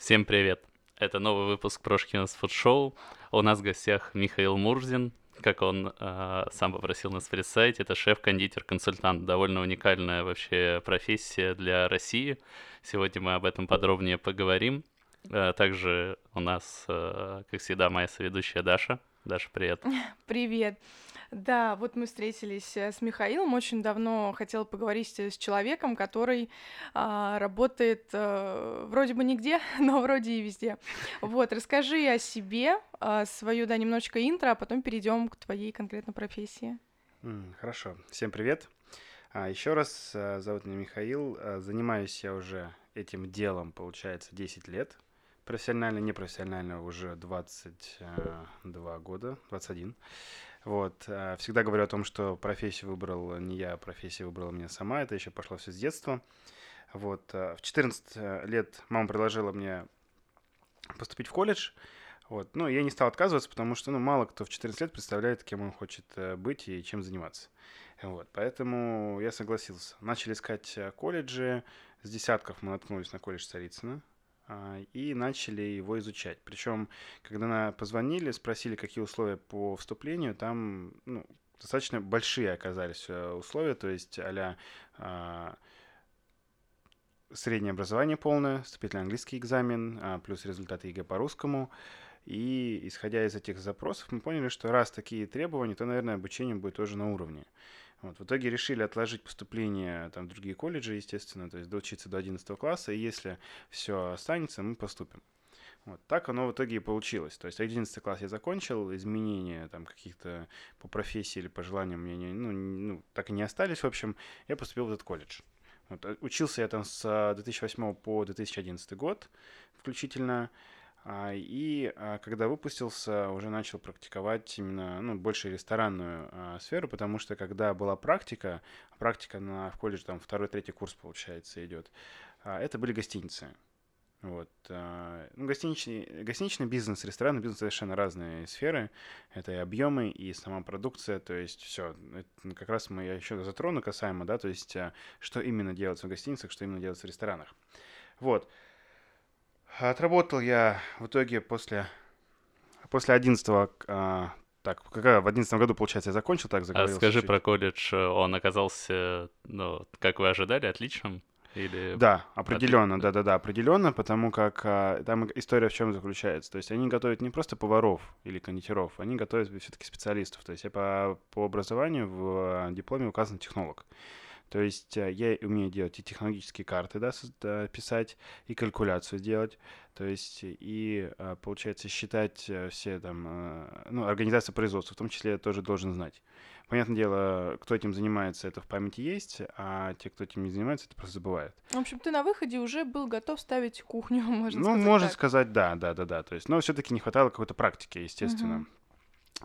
Всем привет! Это новый выпуск Прошкинс Фуд Шоу. У нас в гостях Михаил Мурзин, как он э, сам попросил нас сайте. Это шеф-кондитер-консультант. Довольно уникальная вообще профессия для России. Сегодня мы об этом подробнее поговорим. Э, также у нас, э, как всегда, моя соведущая Даша. Даша, привет. Привет. Да, вот мы встретились э, с Михаилом. Очень давно хотела поговорить с человеком, который а, работает а, вроде бы нигде, но вроде и везде. Вот, расскажи о себе, а, свою, да, немножечко интро, а потом перейдем к твоей конкретно профессии. Хорошо. Всем привет. А, еще раз, э, зовут меня Михаил. Занимаюсь я уже этим делом, получается, 10 лет. Профессионально, непрофессионально уже 22 года, 21. Вот. А, всегда говорю о том, что профессию выбрал не я, а профессия выбрала меня сама. Это еще пошло все с детства. Вот. А, в 14 э, лет мама предложила мне поступить в колледж. Вот. Ну, я не стал отказываться, потому что, ну, мало кто в 14 лет представляет, кем он хочет э, быть и чем заниматься. Вот. Поэтому я согласился. Начали искать э, колледжи. С десятков мы наткнулись на колледж Царицына. А, и начали его изучать. Причем, когда позвонили, спросили, какие условия по вступлению, там ну, достаточно большие оказались э, условия, то есть а среднее образование полное, вступительный английский экзамен, а, плюс результаты ЕГЭ по русскому. И исходя из этих запросов, мы поняли, что раз такие требования, то, наверное, обучение будет тоже на уровне. Вот, в итоге решили отложить поступление там, в другие колледжи, естественно, то есть доучиться до 11 класса, и если все останется, мы поступим. Вот так оно в итоге и получилось. То есть 11 класс я закончил, изменения там каких-то по профессии или по желаниям мне не, ну, ну, так и не остались. В общем, я поступил в этот колледж. Вот, э, учился я там с 2008 по 2011 год включительно. А, и а, когда выпустился, уже начал практиковать именно ну, больше ресторанную а, сферу, потому что когда была практика, практика на, в колледже там второй, третий курс, получается, идет, это были гостиницы. Вот. Ну, гостиничный, гостиничный бизнес, ресторанный бизнес совершенно разные сферы. Это и объемы, и сама продукция. То есть все. Как раз мы еще затрону касаемо, да, то есть что именно делается в гостиницах, что именно делается в ресторанах. Вот. Отработал я в итоге после, после 11 а, так, в одиннадцатом году, получается, я закончил, так заговорился. А скажи чуть. про колледж, он оказался, ну, как вы ожидали, отличным? Или... Да, определенно, да-да-да, определенно, потому как а, там история в чем заключается. То есть они готовят не просто поваров или кондитеров, они готовят все-таки специалистов. То есть я по, по образованию в а, дипломе указан технолог. То есть э, я умею делать и технологические карты, да, писать, и калькуляцию делать. То есть и, э, получается, считать э, все там, ну, организация производства, в том числе я тоже должен знать. Понятное дело, кто этим занимается, это в памяти есть, а те, кто этим не занимается, это просто забывают. В общем, ты на выходе уже был готов ставить кухню, можно ну, сказать. Ну, можно так. сказать, да, да, да, да. То есть, но все-таки не хватало какой-то практики, естественно. Угу.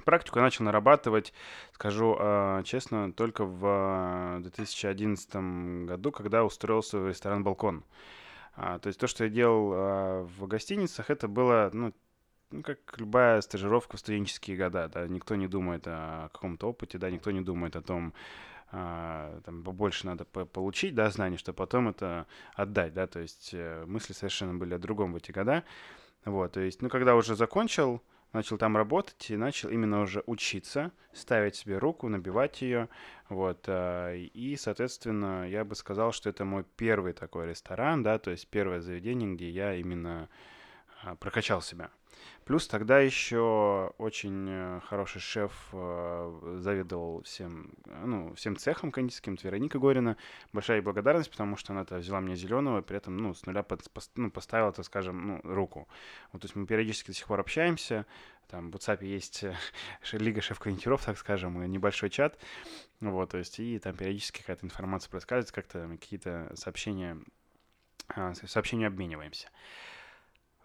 Практику я начал нарабатывать, скажу э, честно, только в 2011 э, году, когда устроился в ресторан «Балкон». А, то есть то, что я делал а, в гостиницах, это было, ну, ну, как любая стажировка в студенческие года, да, никто не думает о каком-то опыте, да, никто не думает о том, а, там, побольше надо получить, да, знаний, чтобы потом это отдать, да, то есть э, мысли совершенно были о другом в эти года, вот, то есть, ну, когда уже закончил, начал там работать и начал именно уже учиться, ставить себе руку, набивать ее, вот, э, и, соответственно, я бы сказал, что это мой первый такой ресторан, да, то есть первое заведение, где я именно а, прокачал себя. Плюс тогда еще очень э, хороший шеф э, заведовал всем, ну, всем цехом кондитерским, это Вероника Горина. Большая ей благодарность, потому что она-то взяла меня зеленого, при этом, ну, с нуля под, ну, поставила, так скажем, ну, руку. Вот, то есть мы периодически до сих пор общаемся, там в WhatsApp есть э, лига шеф-кондитеров, так скажем, небольшой чат, вот, то есть и там периодически какая-то информация происходит, как-то какие-то сообщения, а, сообщения обмениваемся.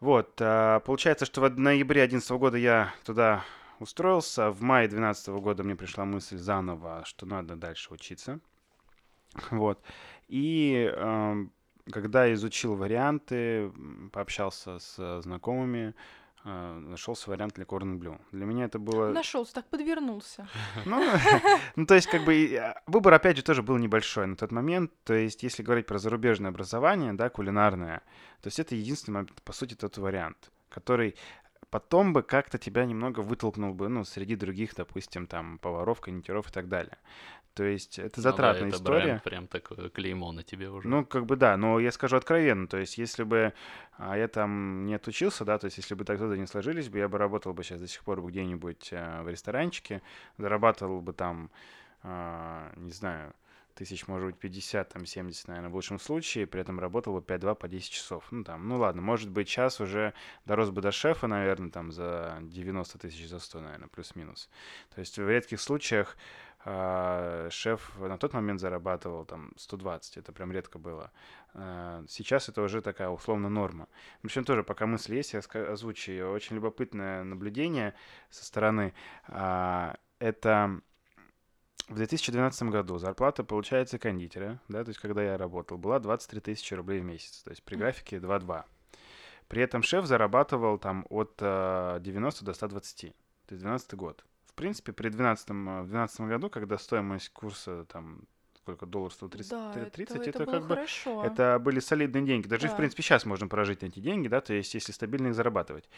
Вот, а, получается, что в ноябре 2011 года я туда устроился. В мае 2012 года мне пришла мысль заново, что надо дальше учиться. Вот. И когда изучил варианты, пообщался с знакомыми, нашелся вариант для Корн Блю. Для меня это было... Нашелся, так подвернулся. Ну, ну, то есть, как бы, а, выбор, опять же, тоже был небольшой на тот момент. То есть, если говорить про зарубежное образование, да, кулинарное, то есть это единственный, по сути, тот вариант, который потом бы как-то тебя немного вытолкнул бы, ну, среди других, допустим, там, поваров, кондитеров и так далее. То есть это затратная ну, да, это история. Бренд, прям такое клеймо на тебе уже. Ну, как бы да, но я скажу откровенно, то есть если бы а, я там не отучился, да, то есть если бы так тогда не сложились бы, я бы работал бы сейчас до сих пор где-нибудь а, в ресторанчике, зарабатывал бы там, а, не знаю, тысяч, может быть, 50, там, 70, наверное, в лучшем случае, при этом работал бы 5-2 по 10 часов. Ну, там, ну ладно, может быть, час уже дорос бы до шефа, наверное, там, за 90 тысяч, за 100, наверное, плюс-минус. То есть в редких случаях а, шеф на тот момент зарабатывал там 120, это прям редко было. А, сейчас это уже такая условно норма. Причем тоже, пока мысль есть, я озвучу ее. Очень любопытное наблюдение со стороны. А, это в 2012 году зарплата, получается, кондитера, да, то есть когда я работал, была 23 тысячи рублей в месяц, то есть при графике 2-2. При этом шеф зарабатывал там от 90 до 120, то есть 12 год принципе, при 12, 12 году, когда стоимость курса там сколько долларов 130 да, 30 это, это, это как бы хорошо. это были солидные деньги даже да. в принципе сейчас можно прожить на эти деньги да то есть если стабильно их зарабатывать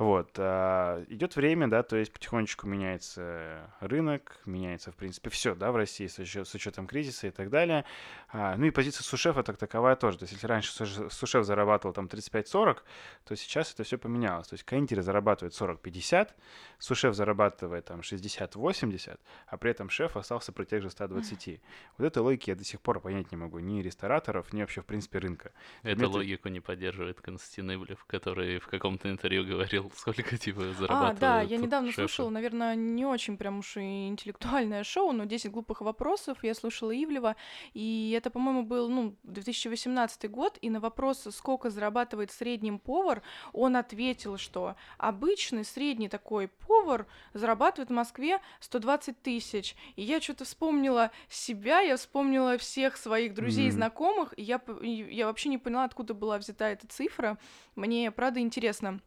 вот. А, идет время, да, то есть потихонечку меняется рынок, меняется, в принципе, все, да, в России с, учет, с учетом кризиса и так далее. А, ну и позиция сушефа так таковая тоже. То есть если раньше сушеф зарабатывал там 35-40, то сейчас это все поменялось. То есть кондитеры зарабатывают 40-50, сушеф зарабатывает там 60-80, а при этом шеф остался при тех же 120. Mm. Вот этой логики я до сих пор понять не могу. Ни рестораторов, ни вообще, в принципе, рынка. Эту логику не поддерживает Константин Ивлев, который в каком-то интервью говорил, сколько типа зарабатывает. А, да, я недавно шефы. слушала, наверное, не очень прям уж и интеллектуальное шоу, но 10 глупых вопросов. Я слушала Ивлева, и это, по-моему, был, ну, 2018 год, и на вопрос, сколько зарабатывает средним повар, он ответил, что обычный средний такой повар зарабатывает в Москве 120 тысяч. И я что-то вспомнила себя, я вспомнила всех своих друзей и mm-hmm. знакомых, и я, я вообще не поняла, откуда была взята эта цифра. Мне, правда, интересно.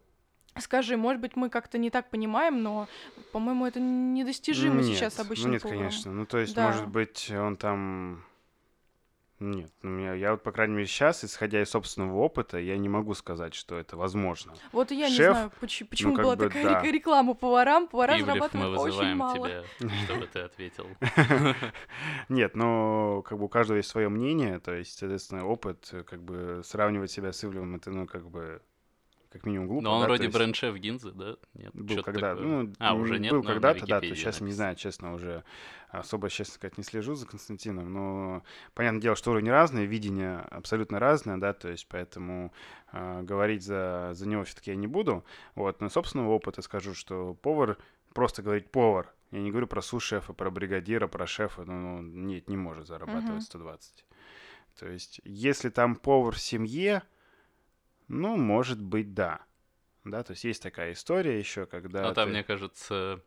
Скажи, может быть, мы как-то не так понимаем, но, по-моему, это недостижимо нет, сейчас обычно. Ну нет, поваром. конечно. Ну, то есть, да. может быть, он там... Нет, ну, я, я вот, по крайней мере, сейчас, исходя из собственного опыта, я не могу сказать, что это возможно. Вот и я Шеф, не знаю, почему, почему ну, была бы, такая да. реклама поварам. Повара Ивлев, зарабатывают мы очень мало. тебя, чтобы ты ответил. Нет, но как бы у каждого есть свое мнение, то есть, соответственно, опыт, как бы сравнивать себя с Ивлевым, это, ну, как бы как минимум глупо. Но он да, вроде есть... бренд-шеф Гинзы, да? Нет, был когда ну, а, уже нет, был когда-то, да, то сейчас, не знаю, честно, уже особо, честно сказать, не слежу за Константином, но понятное дело, что уровни разные, видение абсолютно разное, да, то есть поэтому э, говорить за, за него все-таки я не буду, вот, но собственного опыта скажу, что повар, просто говорить повар, я не говорю про су-шефа, про бригадира, про шефа, ну, ну нет, не может зарабатывать uh-huh. 120. То есть, если там повар в семье, ну, может быть, да. Да, то есть есть такая история еще, когда... Ну, там, ты... мне кажется,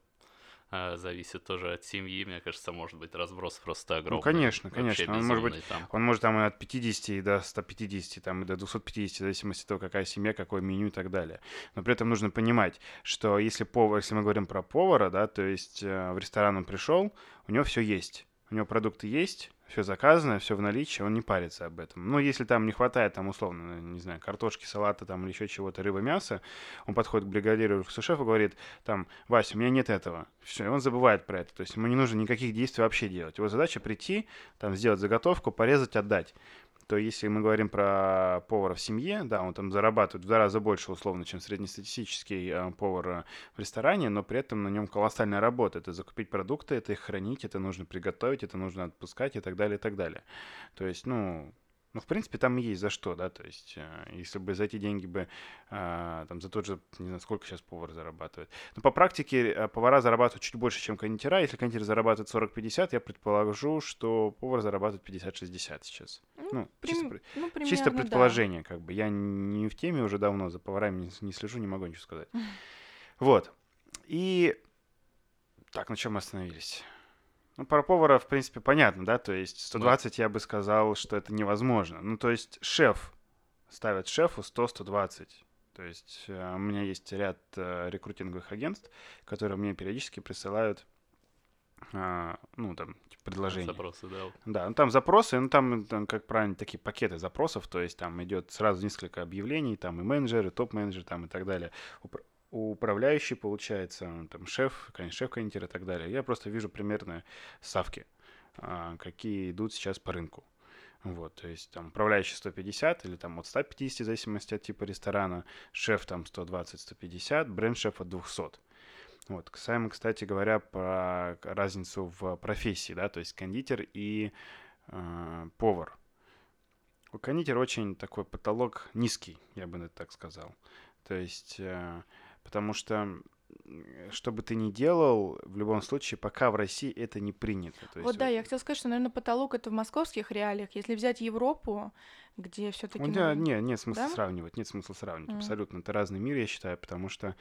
а, зависит тоже от семьи. Мне кажется, может быть разброс просто ну, огромный. Ну, конечно, конечно. Он может быть, там. он может там и от 50 и до 150, там, и до 250, в зависимости от того, какая семья, какое меню и так далее. Но при этом нужно понимать, что если повар, если мы говорим про повара, да, то есть э, в ресторан он пришел, у него все есть. У него продукты есть, все заказано, все в наличии, он не парится об этом. Но если там не хватает, там, условно, не знаю, картошки, салата там или еще чего-то, рыба, мясо, он подходит к бригадиру, сушефу и говорит, там, Вася, у меня нет этого. Все, и он забывает про это. То есть ему не нужно никаких действий вообще делать. Его задача прийти, там, сделать заготовку, порезать, отдать то если мы говорим про повара в семье, да, он там зарабатывает в два раза больше условно, чем среднестатистический э, повар э, в ресторане, но при этом на нем колоссальная работа. Это закупить продукты, это их хранить, это нужно приготовить, это нужно отпускать и так далее, и так далее. То есть, ну, ну, в принципе, там есть за что, да, то есть, э, если бы за эти деньги бы, э, там, за тот же, не знаю, сколько сейчас повар зарабатывает. Но по практике э, повара зарабатывают чуть больше, чем кондитера. Если кондитер зарабатывает 40-50, я предположу, что повар зарабатывает 50-60 сейчас. Ну, ну, прим... чисто, ну примерно, чисто предположение, да. как бы. Я не в теме уже давно, за поварами не, не слежу, не могу ничего сказать. Вот. И... Так, на чем мы остановились? Ну, про повара, в принципе, понятно, да, то есть 120 да. я бы сказал, что это невозможно. Ну, то есть шеф, ставят шефу 100-120. То есть э, у меня есть ряд э, рекрутинговых агентств, которые мне периодически присылают а, ну, там, типа, предложения. Запросы, да. Да, ну там запросы, ну там, там, как правильно, такие пакеты запросов, то есть там идет сразу несколько объявлений, там и менеджеры, топ-менеджер, там и так далее. Упра- управляющий, получается, там шеф, конечно, шеф-кондитер и так далее. Я просто вижу примерно ставки, а, какие идут сейчас по рынку. Вот, то есть там управляющий 150 или там от 150, в зависимости от типа ресторана, шеф там 120-150, бренд-шеф от 200. Вот, касаемо, кстати говоря, про разницу в профессии, да, то есть кондитер и э, повар. У кондитера очень такой потолок низкий, я бы так сказал. То есть, э, потому что что бы ты ни делал, в любом случае, пока в России это не принято. То вот есть, да, я хотела сказать, что, наверное, потолок это в московских реалиях. Если взять Европу, где все-таки... Ну, да, нет, нет смысла Да? сравнивать, нет смысла сравнивать, Мгм. абсолютно. Это разный мир, я считаю, потому что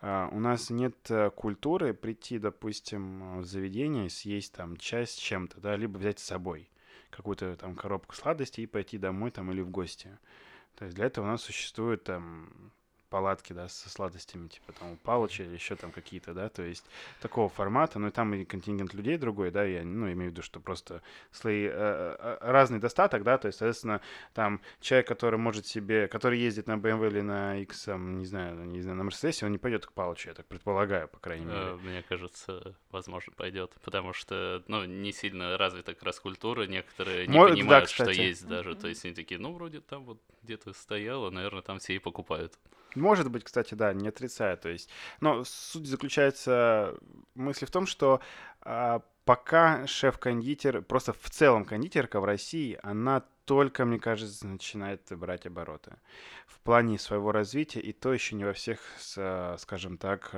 а, у нас нет э, культуры прийти, допустим, в заведение съесть там часть с чем-то, да, либо взять с собой какую-то там коробку сладостей и пойти домой там или в гости. То есть для этого у нас существуют там палатки, да, со сладостями, типа там у Палыча или еще там какие-то, да, то есть такого формата, ну и там и контингент людей другой, да, я, ну, имею в виду, что просто слои, э, э, разный достаток, да, то есть, соответственно, там человек, который может себе, который ездит на BMW или на X, не знаю, не знаю, на Мерседесе, он не пойдет к Палычу, я так предполагаю, по крайней мере. Э, Мне кажется, возможно, пойдет, потому что, ну, не сильно развита как раз культура, некоторые не Мо- да, понимают, что кстати. есть даже, то есть они такие, ну, вроде там вот где-то стояло, наверное, там все и покупают. Может быть, кстати, да, не отрицаю. То есть, но суть заключается мысли в том, что а, пока шеф-кондитер, просто в целом кондитерка в России, она только, мне кажется, начинает брать обороты. В плане своего развития, и то еще не во всех, с- скажем так,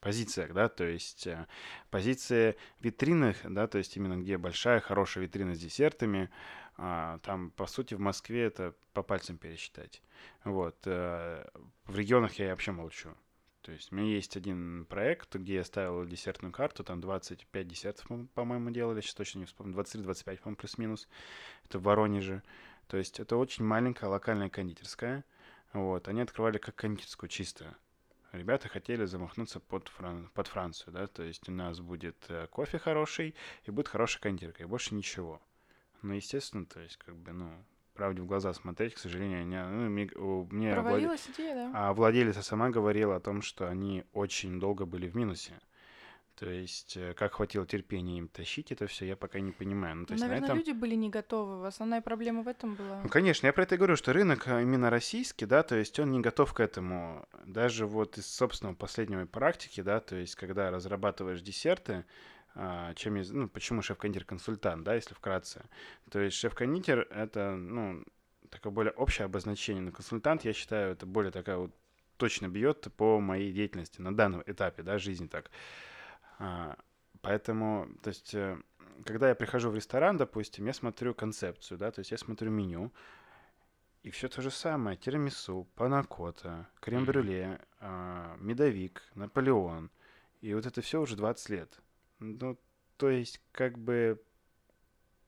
позициях, да, то есть э, позиции витринных, да, то есть именно где большая, хорошая витрина с десертами, а, там, по сути, в Москве это по пальцам пересчитать. Вот. э, В регионах я вообще молчу. То есть у меня есть один проект, где я ставил десертную карту, там 25 десертов, по- по-моему, делали, сейчас точно не вспомню, 23-25, по-моему, плюс-минус. Это в Воронеже. То есть это очень маленькая локальная кондитерская. Вот. Они открывали как кондитерскую чисто. Ребята хотели замахнуться под, Фран- под Францию, да, то есть у нас будет э, кофе хороший и будет хорошая кондитерка, и больше ничего. Ну, естественно, то есть, как бы, ну, правде в глаза смотреть, к сожалению, не, ну, у- мне Провалилась идея, да? а владелица сама говорила о том, что они очень долго были в минусе. То есть, э, как хватило терпения им тащить это все, я пока не понимаю. Ну, то есть, на Наверное, этом... люди были не готовы. Основная проблема в этом была. Ну, конечно, я про это и говорю, что рынок а, именно российский, да, то есть он не готов к этому. Даже вот из собственного последнего практики, да, то есть когда разрабатываешь десерты, чем я, ну, почему шеф-кондитер консультант, да, если вкратце. То есть шеф-кондитер это, ну, такое более общее обозначение, но консультант, я считаю, это более такая вот точно бьет по моей деятельности на данном этапе, да, жизни так. А, поэтому, то есть, э, когда я прихожу в ресторан, допустим, я смотрю концепцию, да, то есть я смотрю меню, и все то же самое. Тирамису, панакота, крем-брюле, а, медовик, Наполеон. И вот это все уже 20 лет. Ну, то есть, как бы...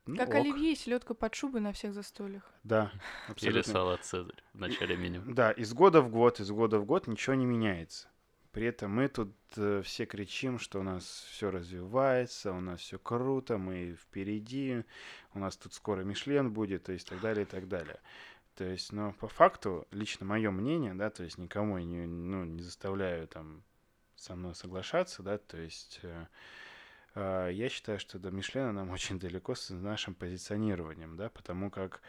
ну, Как ок. оливье и селедка под шубой на всех застольях. Да, Или абсолютно. салат Цезарь в начале меню. Да, из года в год, из года в год ничего не меняется. При этом мы тут э, все кричим, что у нас все развивается, у нас все круто, мы впереди, у нас тут скоро Мишлен будет, то есть так далее, и так далее. То есть, но по факту, лично мое мнение, да, то есть никому я не, ну, не заставляю там со мной соглашаться, да, то есть э, я считаю, что до Мишлена нам очень далеко с нашим позиционированием, да, потому как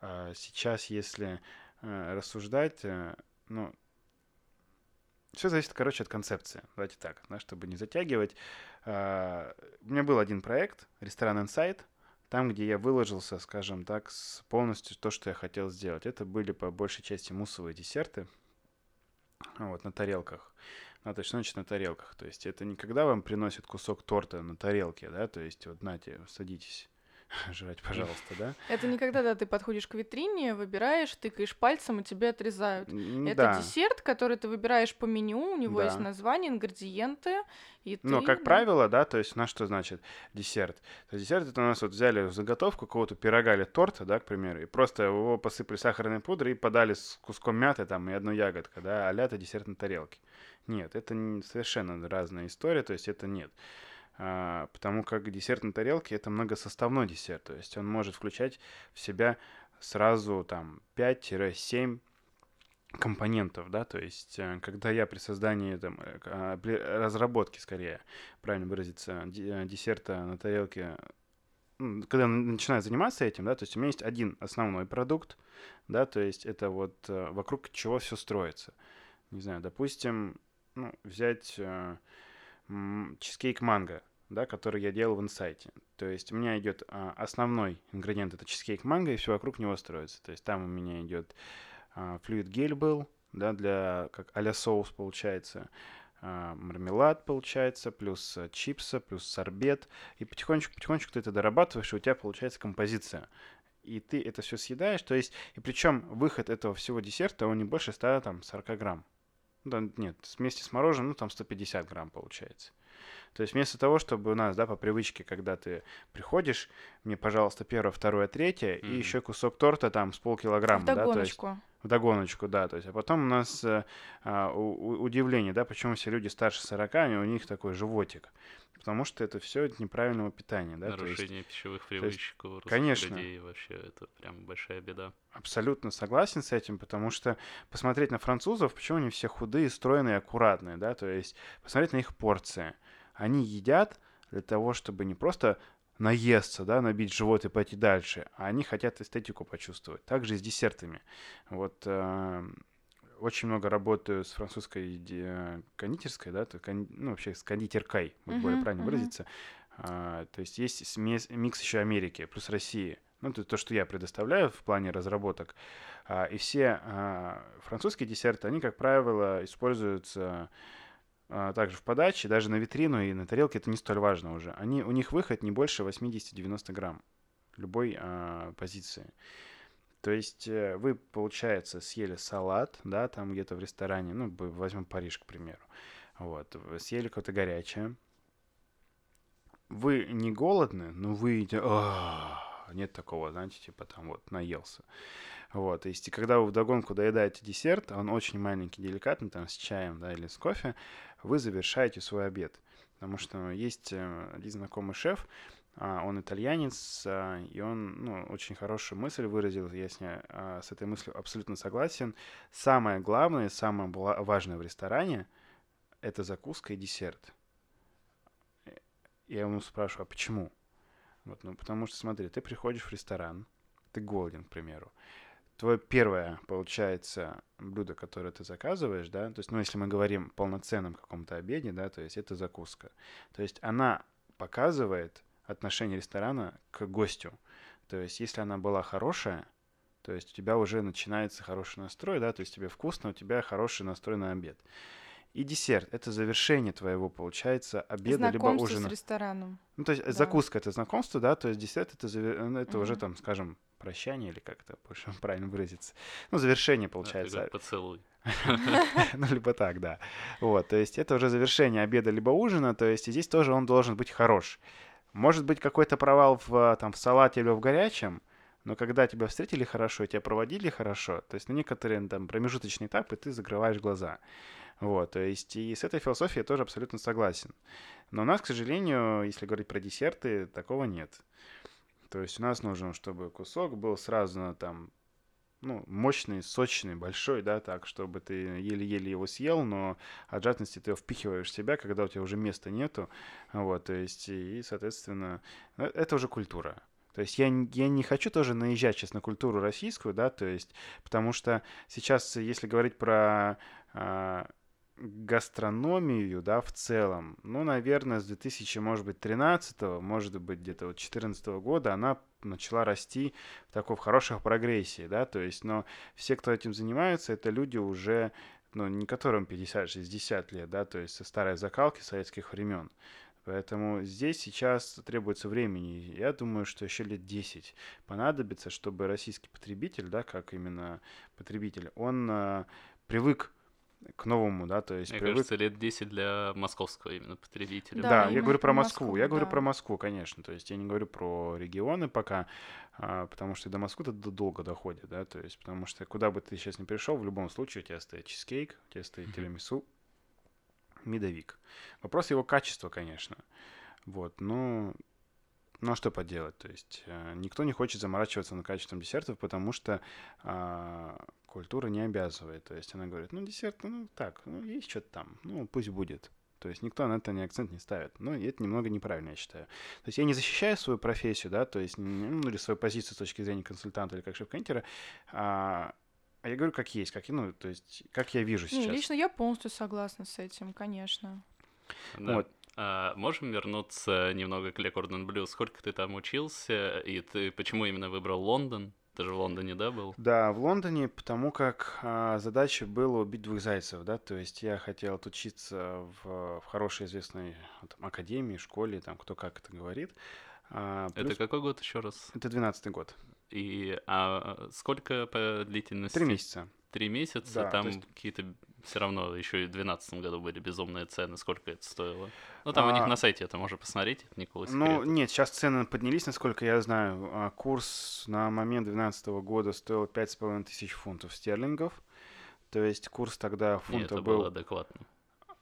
э, сейчас, если э, рассуждать, э, ну, все зависит, короче, от концепции. Давайте так, да, чтобы не затягивать. А, У меня был один проект, ресторан Insight, там, где я выложился, скажем так, с полностью то, что я хотел сделать. Это были по большей части муссовые десерты, вот, на тарелках. Ну, то есть, что значит на тарелках? То есть, это не когда вам приносят кусок торта на тарелке, да, то есть, вот, нате, садитесь. жрать, пожалуйста, да? Это не когда ты подходишь к витрине, выбираешь, тыкаешь пальцем, и тебе отрезают. М, Это да. десерт, который ты выбираешь по меню, у него Да. есть название, ингредиенты, и ты... Но, как да. правило, да, то есть у нас что значит десерт? То есть десерт это у нас вот взяли заготовку какого-то пирога или торта, да, к примеру, и просто его посыпали сахарной пудрой и подали с куском мяты там и одной ягодкой, да, а это десерт на тарелке. Нет, это совершенно разная история, то есть это нет. А, потому как десерт на тарелке это многосоставной десерт, то есть он может включать в себя сразу там 5-7 компонентов, да, то есть э, когда я при создании там, э, а, при разработке, скорее, правильно выразиться, э, десерта на тарелке, когда начинаю заниматься этим, да, то есть у меня есть один основной продукт, да, то есть это вот вокруг чего все строится. Не знаю, допустим, ну, взять э, чизкейк манго, да, который я делал в инсайте. То есть у меня идет а, основной ингредиент это чизкейк манго, и все вокруг него строится. То есть там у меня идет а, флюид гель был, да, для как а соус получается, а, мармелад получается, плюс а, чипсы, плюс сорбет, и потихонечку-потихонечку ты это дорабатываешь, и у тебя получается композиция. И ты это все съедаешь, то есть, и причем выход этого всего десерта, он не больше 100, там, 40 грамм. Ну, Да, нет, вместе с мороженым, ну, там 150 грамм получается. То есть вместо того, чтобы у нас, да, по привычке, когда ты приходишь, мне, пожалуйста, первое, второе, третье, и Мгм. еще кусок торта там с полкилограмма, да, то есть в догоночку, да, то есть, а потом у нас э, а, у- удивление, да, почему все люди старше 40, они- у них такой животик, потому что это все от неправильного питания, да, то есть Нарушение пищевых есть, привычек у русских конечно. людей вообще это прям большая беда. абсолютно согласен с этим, потому что посмотреть на французов, почему они все худые, стройные, аккуратные, да, то есть посмотреть на их порции. Они едят для того, чтобы не просто наесться, да, набить живот и пойти дальше, а они хотят эстетику почувствовать. Также и с десертами. Вот э, очень много работаю с французской ди- кондитерской, да, то кон- ну, вообще с кондитеркой, будет более правильно мгм. выразиться. А, то есть есть смес- микс еще Америки плюс России. Ну, это то, что я предоставляю в плане разработок. А, и все а, французские десерты, они, как правило, используются а, также в подаче, даже на витрину и на тарелке это не столь важно уже. Они, у них выход не больше 80-90 грамм любой а, позиции. То есть э, вы, получается, съели салат, да, там где-то в ресторане, ну, возьмем Париж, к примеру. Вот, съели какое-то горячее. Вы не голодны, но вы идете, «А, нет такого, знаете, типа там вот наелся. Вот, то и когда вы вдогонку доедаете десерт, он очень маленький, деликатный, там, с чаем, да, или с кофе, вы завершаете свой обед. Потому что есть э, один знакомый шеф, а, он итальянец, а, и он, ну, очень хорошую мысль выразил, я с, ней, а, с этой мыслью абсолютно согласен. Самое главное, самое важное в ресторане – это закуска и десерт. Я ему спрашиваю, а почему? Вот, ну, потому что, смотри, ты приходишь в ресторан, ты голоден, к примеру. Твое первое, получается, блюдо, которое ты заказываешь, да, то есть, ну, если мы говорим о полноценном каком-то обеде, да, то есть это закуска. То есть она показывает отношение ресторана к гостю. То есть если она была хорошая, то есть у тебя уже начинается хороший настрой, да, то есть тебе вкусно, у тебя хороший настрой на обед. И десерт — это завершение твоего, получается, обеда либо Знакомство ужина. с рестораном. Ну, то есть Да. закуска — это знакомство, да, то есть десерт — это, заве- ну, это уже Мгм. там, скажем, прощание или как-то больше правильно выразиться. Ну, завершение, Это получается. как поцелуй. Ну, либо так, да. Вот, то есть это уже завершение обеда либо ужина, то есть и здесь тоже он должен быть хорош. Может быть какой-то провал в, там, в салате или в горячем, но когда тебя встретили хорошо, тебя проводили хорошо, то есть на некоторые там промежуточные этапы ты закрываешь глаза. Вот, то есть и с этой философией я тоже абсолютно согласен. Но у нас, к сожалению, если говорить про десерты, такого нет. То есть у нас нужно, чтобы кусок был сразу там ну, мощный, сочный, большой, да, так, чтобы ты еле-еле его съел, но от жадности ты его впихиваешь в себя, когда у тебя уже места нету, вот, то есть, и, соответственно, э, это уже культура. То есть я, я не хочу тоже наезжать сейчас на культуру российскую, да, то есть, потому что сейчас, если говорить про а, гастрономию, да, в целом, ну, наверное, с 2000, может быть, 13 может быть, где-то вот 14 года она начала расти в такой в хороших прогрессии, да, то есть, но все, кто этим занимаются, это люди уже, ну, не которым 50-60 лет, да, то есть со старой закалки советских времен. Поэтому здесь сейчас требуется времени. Я думаю, что еще лет 10 понадобится, чтобы российский потребитель, да, как именно потребитель, он а, привык к новому, да, то есть Мне привык... кажется, лет 10 для московского именно потребителя. Да, Да, я говорю про Москву. Москву, я говорю да. про Москву, конечно. То есть я не говорю про регионы пока, а, потому что до Москвы это долго доходит, да. То есть потому что куда бы ты сейчас не пришел, в любом случае у тебя стоит чизкейк, у тебя стоит Мгм. тирамису, медовик. Вопрос его качества, конечно. Вот, ну, ну а что поделать? То есть э, никто не хочет заморачиваться над качеством десертов, потому что а, культура не обязывает. То есть она говорит, ну десерт, ну так, ну есть что-то там, ну пусть будет. То есть никто на это не акцент не ставит. Но это немного неправильно, я считаю. То есть я не защищаю свою профессию, да, то есть, ну, или свою позицию с точки зрения консультанта или как шеф-кондитера, а, а я говорю, как есть, как, ну, то есть, как я вижу Не, сейчас. лично я полностью согласна с этим, конечно. Да. Вот. А, можем вернуться немного к Le Cordon Bleu? Сколько ты там учился, и ты почему именно выбрал Лондон? Ты же в Лондоне, да, был? Да, в Лондоне, потому как а, задача была убить двух зайцев, да, то есть я хотел отучиться в, в хорошей известной ну, там, академии, школе, там, кто как это говорит. А, Это плюс- какой год еще раз? это 12 год, И а, сколько по длительности? три месяца. Три месяца, Да, там есть- какие-то все равно еще и в 2012 году были безумные цены, сколько это стоило. Ну, там у них А, на сайте это можно посмотреть, это никакого Ну, нет, сейчас цены поднялись, насколько я знаю. А, Курс на момент 2012 года стоил 5,5 тысяч фунтов стерлингов. То есть курс тогда фунта это был... было адекватно,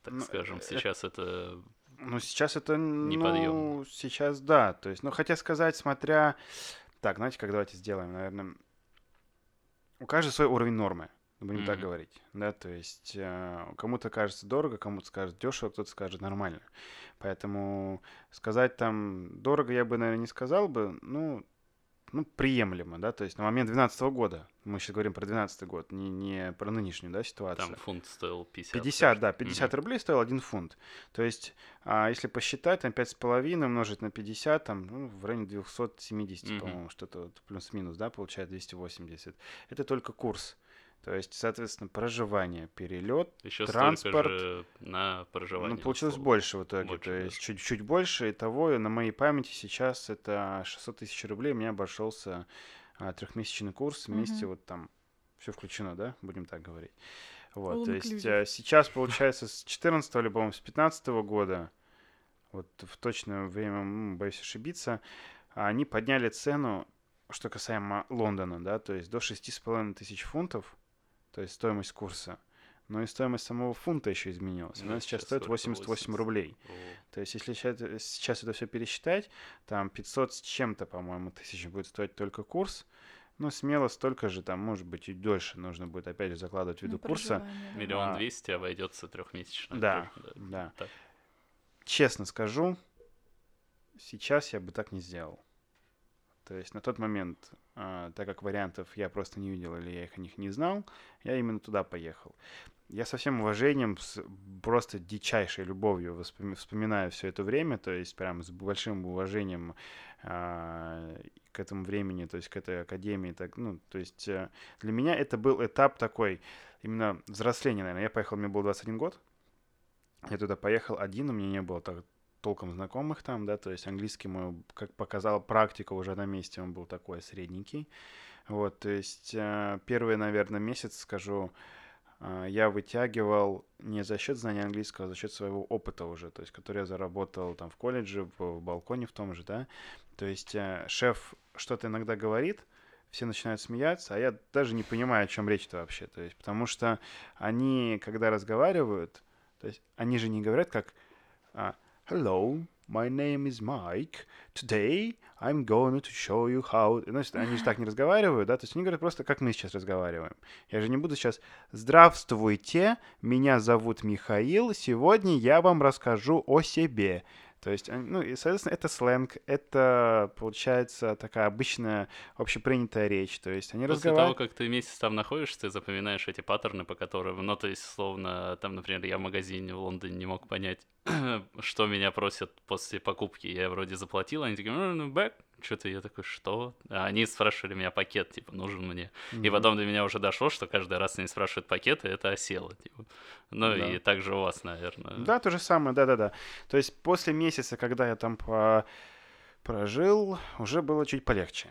так Ну, скажем. э, Сейчас это... Ну, сейчас это, ну, Неподъемно. сейчас да. То есть, ну, хотя сказать, смотря... Так, знаете, как давайте сделаем, наверное... У каждого свой уровень нормы, будем так Мгм. говорить, да, то есть э, кому-то кажется дорого, кому-то скажет дешево, кто-то скажет нормально. Поэтому сказать там дорого я бы, наверное, не сказал бы, ну, ну, приемлемо, да, то есть на момент 2012 года, мы сейчас говорим про 2012 год, не, не про нынешнюю, да, ситуацию. Там фунт стоил 50. 50, да, кажется. 50 рублей стоил один фунт. То есть, а, если посчитать, там 5,5 умножить на 50, там, ну, в районе 270, Мгм. по-моему, что-то вот плюс-минус, да, получает 280. Это только курс. То есть, соответственно, проживание, перелет, Еще транспорт. же на проживание. ну, получилось условно. больше в итоге. Больше то есть, чуть-чуть больше. И того, на моей памяти сейчас это 600 тысяч рублей. У меня обошелся а, трехмесячный курс вместе Мгм. вот там все включено, да, будем так говорить. Вот, то All есть inclusive. э, сейчас, получается, с 14 или, по-моему, с 15 года, вот в точное время, боюсь ошибиться, они подняли цену, что касаемо Лондона, да, то есть до 6,5 тысяч фунтов, то есть стоимость курса. Но и стоимость самого фунта еще изменилась. Ну, Она сейчас сейчас стоит сколько? 88 рублей. О, То есть, если сейчас, сейчас это все пересчитать, там 500 с чем-то, по-моему, тысяч будет стоить только курс. Ну, смело столько же, там, может быть, чуть дольше нужно будет, опять же, закладывать ввиду на курса. Миллион А. двести обойдется трехмесячно. Да, да. Так. Честно скажу, сейчас я бы так не сделал. То есть на тот момент, так как вариантов я просто не видел или я их о них не знал, я именно туда поехал. Я со всем уважением, с просто дичайшей любовью вспоминаю все это время, то есть прям с большим уважением а, к этому времени, то есть к этой академии. Так, ну, то есть э, для меня это был этап такой именно взросления, наверное. Я поехал, мне был 21 год. Я туда поехал один, у меня не было так толком знакомых там, да, то есть английский мой, как показала практика уже на месте, он был такой средненький. Вот, то есть э, первый, наверное, месяц, скажу, э, я вытягивал не за счет знания английского, а за счет своего опыта уже, то есть который я заработал там в колледже, в, балконе в том же, да. То есть э, шеф что-то иногда говорит, все начинают смеяться, а я даже не понимаю, о чем речь-то вообще. То есть, потому что они, когда разговаривают, то есть они же не говорят как а, Hello, my name is Mike. Today I'm going to show you how... Значит, они же так не разговаривают, да? То есть они говорят просто, как мы сейчас разговариваем. Я же не буду сейчас «Здравствуйте, меня зовут Михаил, сегодня я вам расскажу о себе». То есть, ну, и, соответственно, это сленг, это, получается, такая обычная общепринятая речь. То есть они После того, разговаривают... как ты месяц там находишься, ты запоминаешь эти паттерны, по которым, ну, то есть, словно, там, например, я в магазине в Лондоне не мог понять, что меня просят после покупки. Я вроде заплатил, они такие, ну, back, что-то я такой, что? А они спрашивали меня пакет, типа, нужен мне. Mm-hmm. И потом до меня уже дошло, что каждый раз они спрашивают пакеты, это осело, типа. Ну да. и также у вас, наверное. Да, то же самое, да-да-да. То есть после месяца, когда я там по... прожил, уже было чуть полегче.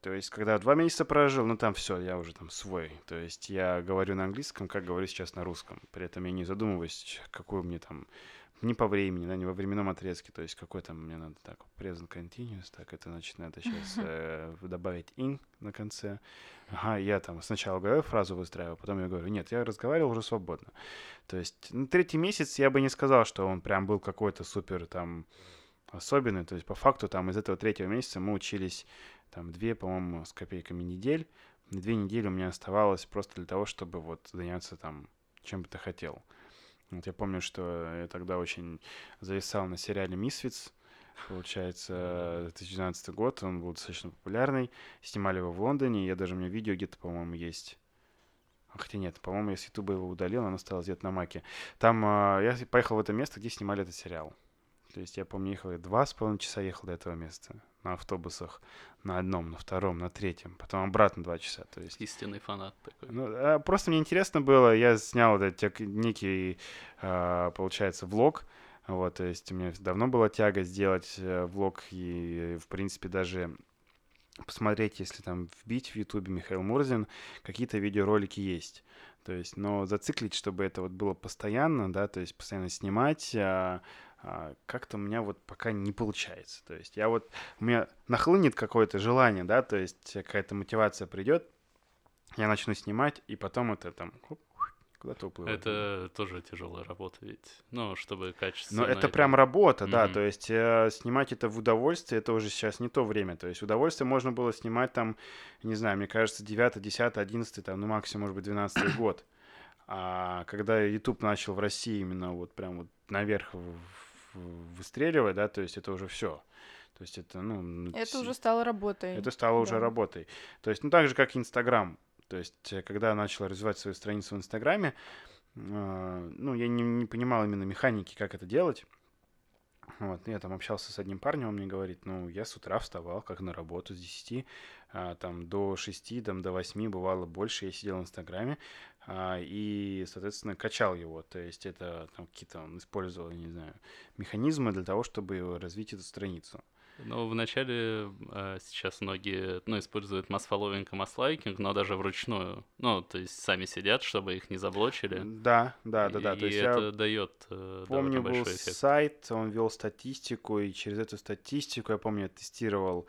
То есть, когда два месяца прожил, ну там все, я уже там свой. То есть, я говорю на английском, как говорю сейчас на русском. При этом я не задумываюсь, какую мне там не по времени, да, не во временном отрезке, то есть какой там мне надо так, present continuous, так, это значит, надо сейчас э, добавить in на конце. Ага, я там сначала говорю фразу выстраиваю, потом я говорю, нет, я разговаривал уже свободно. То есть на третий месяц я бы не сказал, что он прям был какой-то супер там особенный, то есть по факту там из этого третьего месяца мы учились там две, по-моему, с копейками недель, две недели у меня оставалось просто для того, чтобы вот заняться там чем бы ты хотел. Вот я помню, что я тогда очень зависал на сериале «Мисфиц», получается, 2012 год, он был достаточно популярный, снимали его в Лондоне, я даже у меня видео где-то, по-моему, есть. Хотя нет, по-моему, я с Ютуба его удалил, оно осталось где-то на Маке. Там э, я поехал в это место, где снимали этот сериал. То есть я помню, ехал два с половиной часа ехал до этого места на автобусах на одном, на втором, на третьем, потом обратно два часа. То есть... Истинный фанат такой. Ну, а, просто мне интересно было, я снял этот некий, а, получается, влог, вот, то есть у меня давно была тяга сделать э, влог и, в принципе, даже посмотреть, если там вбить в Ютубе Михаил Мурзин, какие-то видеоролики есть. То есть, но зациклить, чтобы это вот было постоянно, да, то есть постоянно снимать, а, как-то у меня вот пока не получается. То есть я вот, у меня нахлынет какое-то желание, да, то есть какая-то мотивация придет, я начну снимать, и потом это там куда-то уплывает. Это тоже тяжелая работа ведь, ну, чтобы качественно... Но это, прям работа, mm-hmm. да, то есть э, снимать это в удовольствие, это уже сейчас не то время, то есть удовольствие можно было снимать там, не знаю, мне кажется, 9, 10, 11, там, ну, максимум, может быть, 12 год. А когда YouTube начал в России именно вот прям вот наверх выстреливать, да, то есть это уже все. То есть это, ну... Это уже стало работой. Это стало да. уже работой. То есть, ну, так же, как и Инстаграм. То есть, э, когда я начал развивать свою страницу в Инстаграме, э, ну, я не, не понимал именно механики, как это делать. Вот, я там общался с одним парнем, он мне говорит, ну, я с утра вставал, как на работу, с 10 а, там, до 6, там, до 8, бывало больше, я сидел в Инстаграме, и, соответственно, качал его. То есть это там какие-то он использовал, не знаю, механизмы для того, чтобы развить эту страницу. Ну, вначале э, сейчас многие, ну, используют масс-фолловинг и масс-лайкинг, но даже вручную. Ну, то есть сами сидят, чтобы их не заблочили. Да, да, да, да. И то есть это я дает э, помню, был эффект. сайт, он вел статистику, и через эту статистику, я помню, я тестировал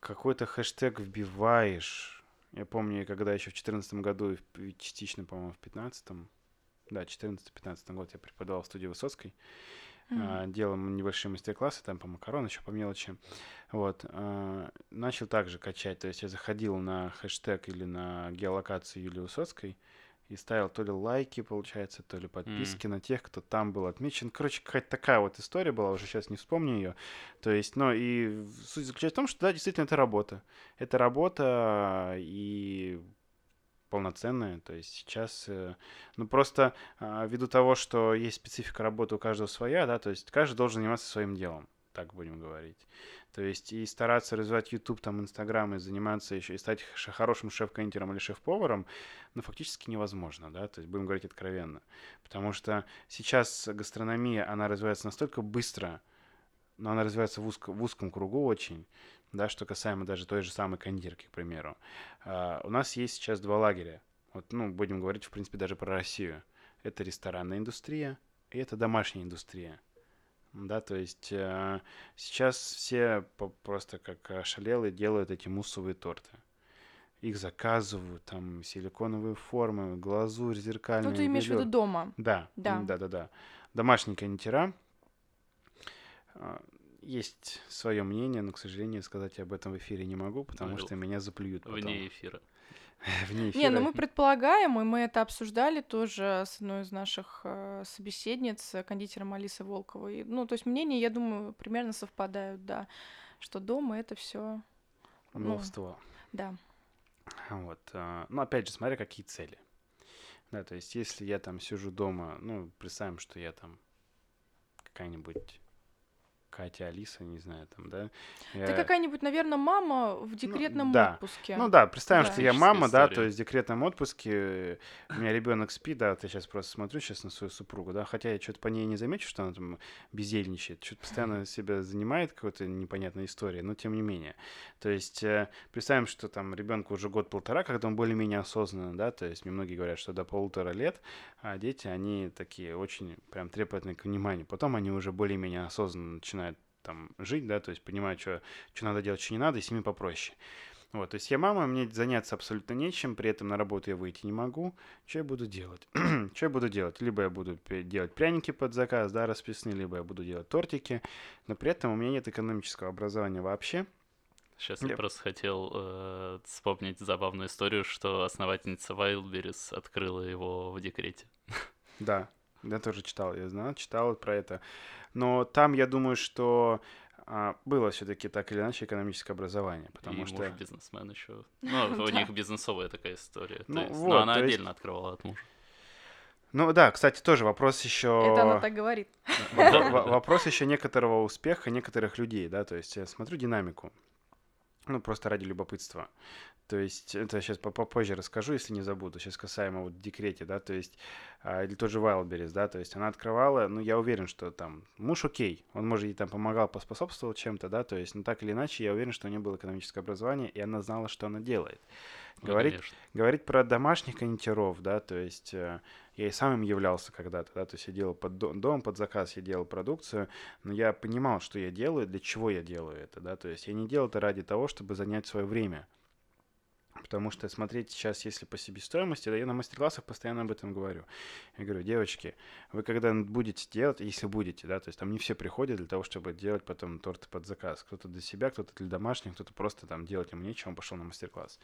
какой-то хэштег вбиваешь. Я помню, когда еще в 2014 году, и частично, по-моему, в 2015, да, 14-15 год я преподавал в студии Высоцкой. Mm-hmm. делал небольшие мастер-классы, там по макарон, еще по мелочи. Вот. А, начал также качать, то есть я заходил на хэштег или на геолокацию Юлии Высоцкой, и ставил то ли лайки, получается, то ли подписки mm. на тех, кто там был отмечен. Короче, какая-то такая вот история была, уже сейчас не вспомню ее. То есть, ну, и суть заключается в том, что, да, действительно, это работа. Это работа и полноценная. То есть сейчас, э, ну, просто а, ввиду того, что есть специфика работы у каждого своя, да, то есть каждый должен заниматься своим делом, так будем говорить. То есть и стараться развивать YouTube, там, Instagram и заниматься еще, и стать хорошим шеф-кондитером или шеф-поваром, ну, фактически невозможно, да, то есть будем говорить откровенно. Потому что сейчас гастрономия, она развивается настолько быстро, но она развивается в, узко, в узком кругу очень, да, что касаемо даже той же самой кондитерки, к примеру. Uh, у нас есть сейчас два лагеря. Вот, ну, будем говорить, в принципе, даже про Россию. Это ресторанная индустрия и это домашняя индустрия. Да, то есть э, сейчас все просто как ошалелые делают эти муссовые торты. Их заказывают, там силиконовые формы, глазурь, зеркальные. Ну, ты имеешь в виду дома? Да, да, да, да, да. Домашние кондитера. А, есть свое мнение, но, к сожалению, сказать об этом в эфире не могу, потому ну, что меня заплюют потом. Вне эфира. Вне эфира. Не, ну мы предполагаем, и мы это обсуждали тоже с одной из наших э, собеседниц, кондитером Алисой Волковой. Ну, то есть мнения, я думаю, примерно совпадают, да, что дома это все. Новство. Ну, да. Вот. Э, ну, опять же, смотря какие цели. Да, то есть, если я там сижу дома, ну, представим, что я там какая-нибудь Катя, Алиса, не знаю, там, да. Это какая-нибудь, наверное, мама в декретном ну, да. отпуске. Ну да, представим, Да. что я мама, да, то есть в декретном отпуске, у меня ребенок спит, да, вот я сейчас просто смотрю сейчас на свою супругу, да, хотя я что-то по ней не замечу, что она там бездельничает, что-то постоянно себя занимает какой-то непонятной историей, но тем не менее. То есть э, представим, что там ребенку уже год-полтора, когда он более-менее осознанный, да, то есть мне многие говорят, что до полутора лет а дети, они такие очень прям трепетные к вниманию. Потом они уже более-менее осознанно начинают там жить, да, то есть понимают, что, что надо делать, что не надо, и с ними попроще. Вот, то есть я мама, мне заняться абсолютно нечем, при этом на работу я выйти не могу. Что я буду делать? что я буду делать? Либо я буду делать пряники под заказ, да, расписные, либо я буду делать тортики, но при этом у меня нет экономического образования вообще. Сейчас Я- я просто хотел э, вспомнить забавную историю, что основательница Wildberries открыла его в декрете. Да, я тоже читал, я знал, читал про это. Но там, я думаю, что а, было все-таки так или иначе экономическое образование, потому и что... муж бизнесмен еще. Ну, у них бизнесовая такая история. То Ну есть- вот, но она то есть- отдельно открывала от мужа. Ну да, кстати, тоже вопрос еще... Это она так говорит. Во- во- Вопрос еще некоторого успеха некоторых людей, да, то есть я смотрю динамику, ну, просто ради любопытства. То есть это сейчас попозже расскажу, если не забуду. Сейчас касаемо вот декрете, да, то есть а, или тот же Wildberries, да, то есть она открывала, ну, я уверен, что там муж окей, он, может, ей там помогал, поспособствовал чем-то, да, то есть, ну, так или иначе, я уверен, что у нее было экономическое образование, и она знала, что она делает. Ну, Говорить, конечно. говорить про домашних кондитеров, да, то есть э, я и сам им являлся когда-то, да, то есть я делал под до- дом, под заказ, я делал продукцию, но я понимал, что я делаю, для чего я делаю это, да, то есть я не делал это ради того, чтобы занять свое время. Потому что смотреть сейчас, если по себестоимости, да, я на мастер-классах постоянно об этом говорю. Я говорю, девочки, вы когда будете делать, если будете, да, то есть там не все приходят для того, чтобы делать потом торты под заказ. Кто-то для себя, кто-то для домашних, кто-то просто там делать ему нечего, он пошел на мастер-класс.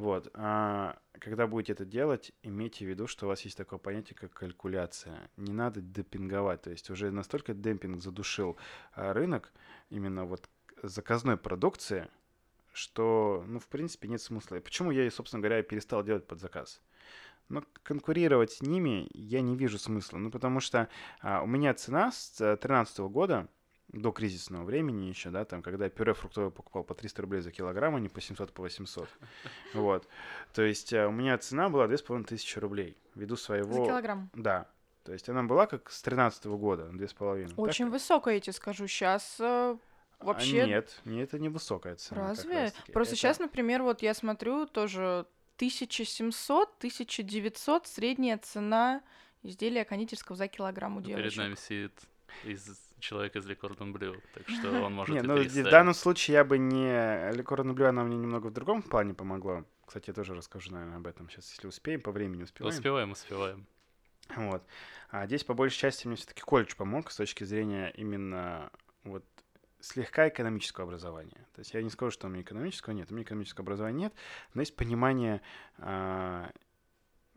Вот. А когда будете это делать, имейте в виду, что у вас есть такое понятие, как калькуляция. Не надо демпинговать. То есть уже настолько демпинг задушил а, рынок именно вот заказной продукции, что, ну, в принципе, нет смысла. И почему я, собственно говоря, перестал делать под заказ? Но конкурировать с ними я не вижу смысла. Ну, потому что а, у меня цена с 2013 года до кризисного времени еще, да, там, когда я пюре фруктовое покупал по 300 рублей за килограмм, а не по 700, по 800. Вот. То есть а, у меня цена была 2500 рублей ввиду своего... За килограмм. Да. То есть она была как с 13 года, 2,5. Очень Так- высокая, я тебе скажу. Сейчас а, вообще... Нет, не, это не высокая цена. Разве? Просто Это- сейчас, например, вот я смотрю тоже 1700-1900 средняя цена изделия кондитерского за килограмм у Перед девочек. нами сидит из человек из Рекордом Блю, так что он может Не, ну в данном случае я бы не... Ликорно блю, она мне немного в другом плане помогла. Кстати, я тоже расскажу, наверное, об этом сейчас, если успеем, по времени успеваем. Успеваем, успеваем. Вот. А здесь, по большей части, мне все-таки колледж помог с точки зрения именно вот слегка экономического образования. То есть я не скажу, что у меня экономического нет, у меня экономического образования нет, но есть понимание, а,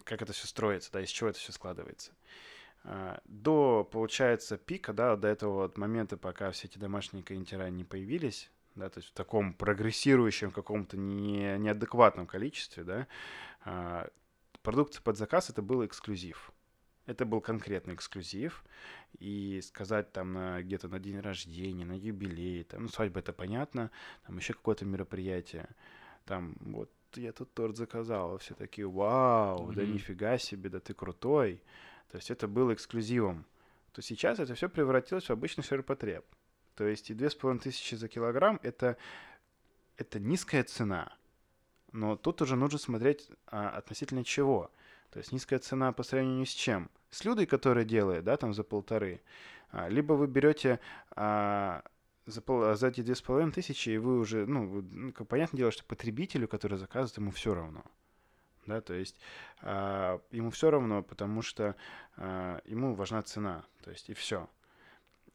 как это все строится, да, из чего это все складывается. А, До, получается, пика, да, до этого вот момента, пока все эти домашние кондитера не появились, да, то есть в таком прогрессирующем каком-то не, неадекватном количестве, да, а, продукция под заказ это был эксклюзив. Это был конкретный эксклюзив, и сказать там на, где-то на день рождения, на юбилей, там, ну, свадьба это понятно, там еще какое-то мероприятие, там, вот, я тут торт заказал, а все такие, вау, да Мгм. нифига себе, да ты крутой. То есть это было эксклюзивом. То сейчас это все превратилось в обычный ширпотреб. То есть и две с половиной тысячи за килограмм это, это низкая цена. Но тут уже нужно смотреть а, относительно чего. То есть низкая цена по сравнению с чем? С Людой, которая делает, да, там за полторы. А, либо вы берете а, за, пол, за эти две с половиной тысячи, и вы уже, ну, ну, понятное дело, что потребителю, который заказывает, ему все равно. Да, то есть а, ему все равно, потому что а, ему важна цена, то есть и все.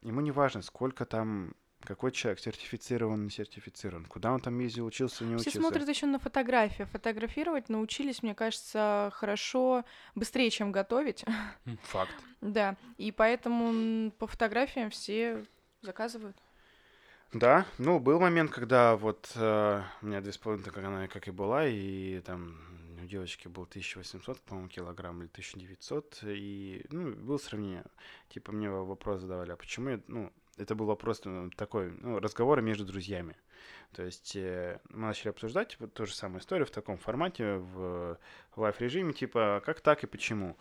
Ему не важно, сколько там, какой человек, сертифицирован, не сертифицирован, куда он там ездил, учился, не Все учился. смотрят еще на фотографии. Фотографировать научились, мне кажется, хорошо, быстрее, чем готовить. Факт. да, и поэтому по фотографиям все заказывают. Да, ну, был момент, когда вот э, у меня две с половиной, как она как и была, и там у девочки был 1800, по-моему, килограмм или 1900, и, ну, было сравнение. Типа мне вопрос задавали, а почему я, ну, это был вопрос ну, такой, ну, разговора между друзьями. То есть э, мы начали обсуждать вот ту же самую историю в таком формате, в лайф-режиме, типа, как так и почему.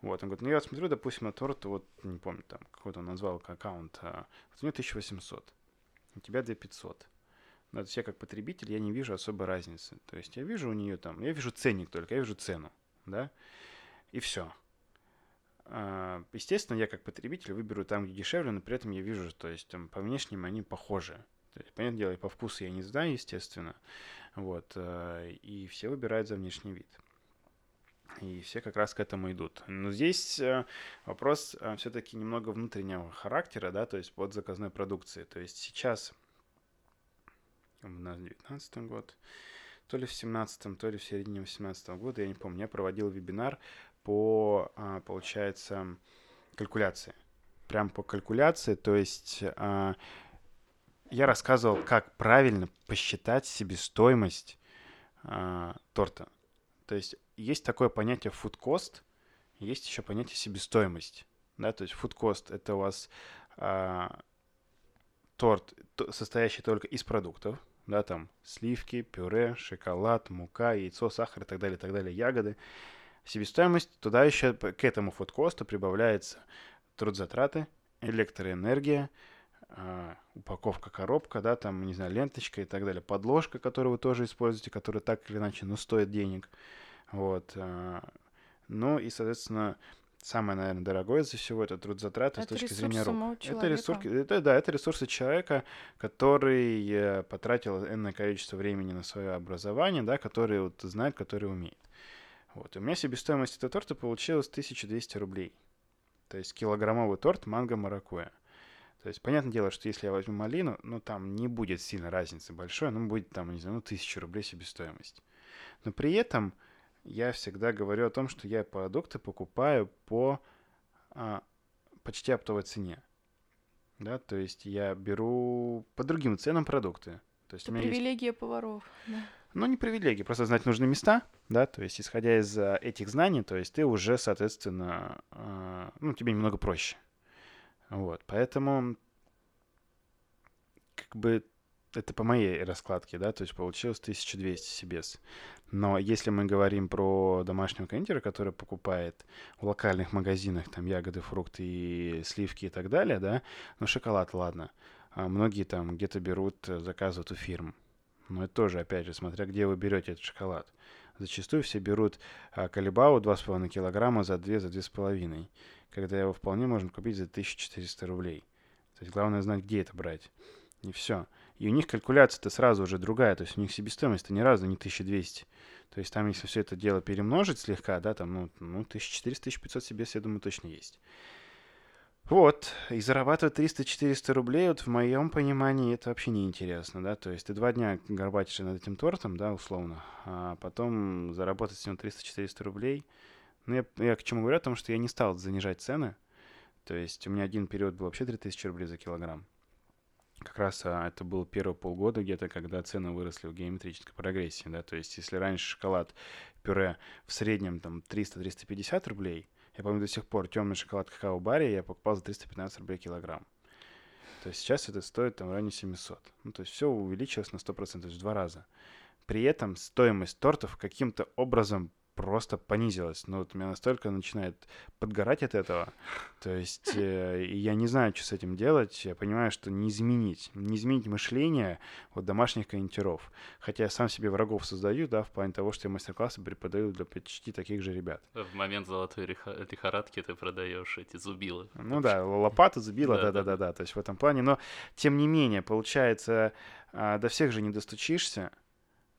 Вот, он говорит, ну я смотрю, допустим, на торт, вот, не помню, там, какой-то он назвал аккаунт, а, вот у него 1800, у тебя 2500. Но то есть я как потребитель, я не вижу особой разницы. То есть я вижу у нее там, я вижу ценник только, я вижу цену, да, и все. А, естественно, я как потребитель выберу там, где дешевле, но при этом я вижу, то есть там, по внешним они похожи. То есть, понятное дело, и по вкусу я не знаю, естественно. Вот. Э, и все выбирают за внешний вид. И все как раз к этому идут. Но здесь э, вопрос э, все-таки немного внутреннего характера, да, то есть под заказной продукции. То есть сейчас, у нас 19 год, то ли в 17 то ли в середине 18 года, я не помню, я проводил вебинар по, получается, калькуляции. Прям по калькуляции, то есть я рассказывал, как правильно посчитать себестоимость э, торта. То есть есть такое понятие food cost, есть еще понятие себестоимость. Да, то есть food cost это у вас торт, состоящий только из продуктов, да, там сливки, пюре, шоколад, мука, яйцо, сахар и так далее, и так далее, ягоды. Себестоимость, туда еще к этому cost прибавляется трудзатраты, электроэнергия, а, упаковка, коробка, да, там, не знаю, ленточка и так далее, подложка, которую вы тоже используете, которая так или иначе, ну, стоит денег, вот. А, ну и, соответственно, самое, наверное, дорогое из всего это труд затраты это с точки зрения рук. Это ресурсы, это, да, это ресурсы человека, который э, потратил энное количество времени на свое образование, да, который вот знает, который умеет. Вот. И у меня себестоимость этого торта получилась 1200 рублей. То есть килограммовый торт манго маракуя. То есть, понятное дело, что если я возьму малину, ну, там не будет сильно разницы большой, ну, будет там, не знаю, ну, тысяча рублей себестоимость. Но при этом я всегда говорю о том, что я продукты покупаю по а, почти оптовой цене. Да, то есть я беру по другим ценам продукты. То есть Это привилегия есть... поваров. Да. Ну, не привилегия, просто знать нужные места, да, то есть исходя из а, этих знаний, то есть ты уже, соответственно, э, ну, тебе немного проще. Вот, поэтому как бы это по моей раскладке, да, то есть получилось 1200 себес. Но если мы говорим про домашнего кондитера, который покупает в локальных магазинах там ягоды, фрукты и сливки и так далее, да, ну шоколад, ладно. А многие там где-то берут, э, заказывают у фирм. Но это тоже, опять же, смотря где вы берете этот шоколад. Зачастую все берут а, Калибау 2,5 килограмма за 2, за 2,5 когда его вполне можно купить за 1400 рублей. То есть главное знать, где это брать. И все. И у них калькуляция-то сразу уже другая, то есть у них себестоимость-то ни разу не 1200. То есть там, если все это дело перемножить слегка, да, там, ну, ну 1400-1500 себес, я думаю, точно есть. Вот, и зарабатывать 300-400 рублей, вот в моем понимании, это вообще неинтересно, да, то есть ты два дня горбатишь над этим тортом, да, условно, а потом заработать с ним 300-400 рублей – ну, я, я к чему говорю, о том, что я не стал занижать цены. То есть у меня один период был вообще 3000 рублей за килограмм. Как раз а, это был первые полгода где-то, когда цены выросли в геометрической прогрессии, да, то есть если раньше шоколад, пюре в среднем там 300-350 рублей, я помню до сих пор темный шоколад какао-баре я покупал за 315 рублей килограмм. То есть сейчас это стоит там в районе 700. Ну, то есть все увеличилось на 100%, то есть в два раза. При этом стоимость тортов каким-то образом просто понизилась. Ну, вот меня настолько начинает подгорать от этого. То есть э, я не знаю, что с этим делать. Я понимаю, что не изменить. Не изменить мышление вот домашних кондитеров. Хотя я сам себе врагов создаю, да, в плане того, что я мастер-классы преподаю для почти таких же ребят. В момент золотой лихорадки ты продаешь эти зубилы. Ну да, лопаты, зубила, да-да-да. То есть в этом плане. Но, тем не менее, получается, а, до всех же не достучишься.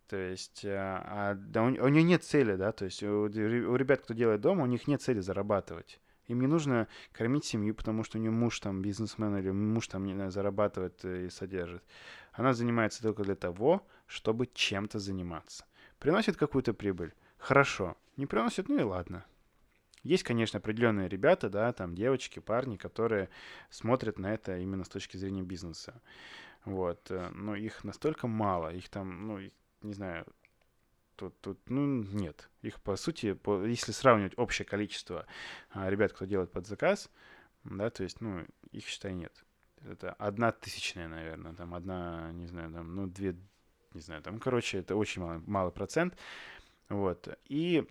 То есть, э, а, да, у, у нее нет цели, да, то есть у, у ребят, кто делает дома, у них нет цели зарабатывать. Им не нужно кормить семью, потому что у нее муж там бизнесмен или муж там, не знаю, зарабатывает и содержит. Она занимается только для того, чтобы чем-то заниматься. Приносит какую-то прибыль? Хорошо. Не приносит? Ну и ладно. Есть, конечно, определенные ребята, да, там девочки, парни, которые смотрят на это именно с точки зрения бизнеса. Вот. Э, но их настолько мало, их там, ну, не знаю, тут, тут, ну, нет. Их, по сути, по, если сравнивать общее количество а, ребят, кто делает под заказ, да, то есть, ну, их, считай, нет. это одна тысячная, наверное, там одна, не знаю, там, ну, две, не знаю, там, короче, это очень малый, малый процент, вот, и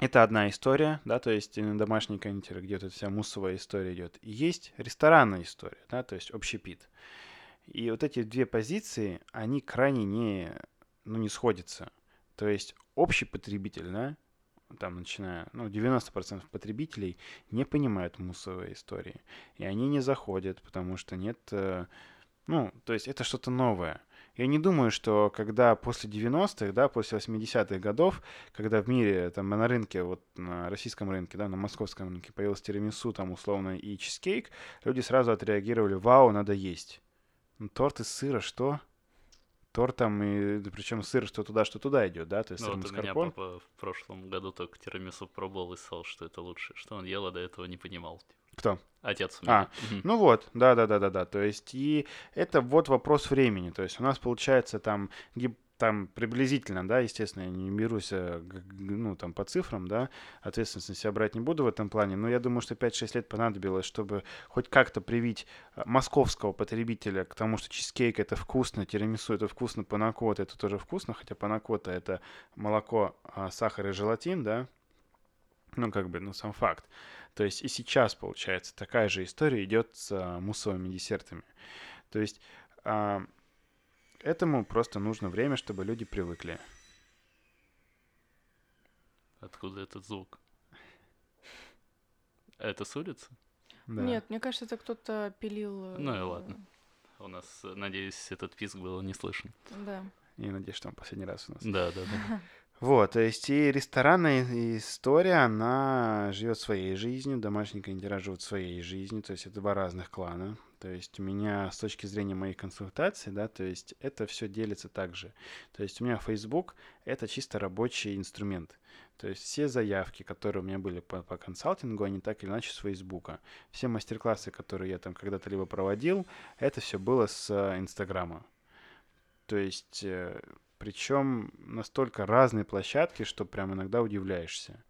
это одна история, да, то есть домашний кондитер, где вот вся муссовая история идет. И есть ресторанная история, да, то есть общепит. И вот эти две позиции, они крайне не, ну, не сходятся. То есть общий потребитель, да, там начиная, ну, 90% потребителей не понимают муссовые истории. И они не заходят, потому что нет, э, ну, то есть это что-то новое. Я не думаю, что когда после 90-х, да, после 80-х годов, когда в мире, там, на рынке, вот на российском рынке, да, на московском рынке появился тирамису, там, условно, и чизкейк, люди сразу отреагировали, вау, надо есть. Ну, торт из сыра, что? Торт там, и причем сыр, что туда, что туда идет, да, то есть Ну сыр вот у меня папа в прошлом году только тирамису пробовал и сказал, что это лучше. Что он ел, а до этого не понимал. Кто? Отец у А, меня. Мгм. Ну вот, да, да, да, да, да. То есть, и это вот вопрос времени. То есть у нас получается там, гип- там приблизительно, да, естественно, я не берусь, г- ну, там, по цифрам, да, ответственность на себя брать не буду в этом плане, но я думаю, что 5-6 лет понадобилось, чтобы хоть как-то привить э, московского потребителя к тому, что чизкейк это вкусно, тирамису это вкусно, панакот это тоже вкусно, хотя панакота это молоко, а, сахар и желатин, да, ну, как бы, ну, сам факт. То есть и сейчас, получается, такая же история идет с а, муссовыми десертами. То есть а, этому просто нужно время, чтобы люди привыкли. Откуда этот звук? Это с улицы? Да. Нет, мне кажется, это кто-то пилил. Ну и э, ладно. У нас, э, надеюсь, этот писк был не слышен. Да. Я надеюсь, что он последний раз у нас. Да, да, да. Вот, то есть и ресторанная история, она живет своей жизнью, домашние кондитера живут своей жизнью, то есть это два разных клана. То есть у меня с точки зрения моих консультаций, да, то есть это все делится так же. То есть у меня Facebook — это чисто рабочий инструмент. То есть все заявки, которые у меня были по, по консалтингу, они так или иначе с Фейсбука. Все мастер-классы, которые я там когда-то либо проводил, это все было с э, Инстаграма. То есть э, причем настолько разные площадки, что прям иногда удивляешься.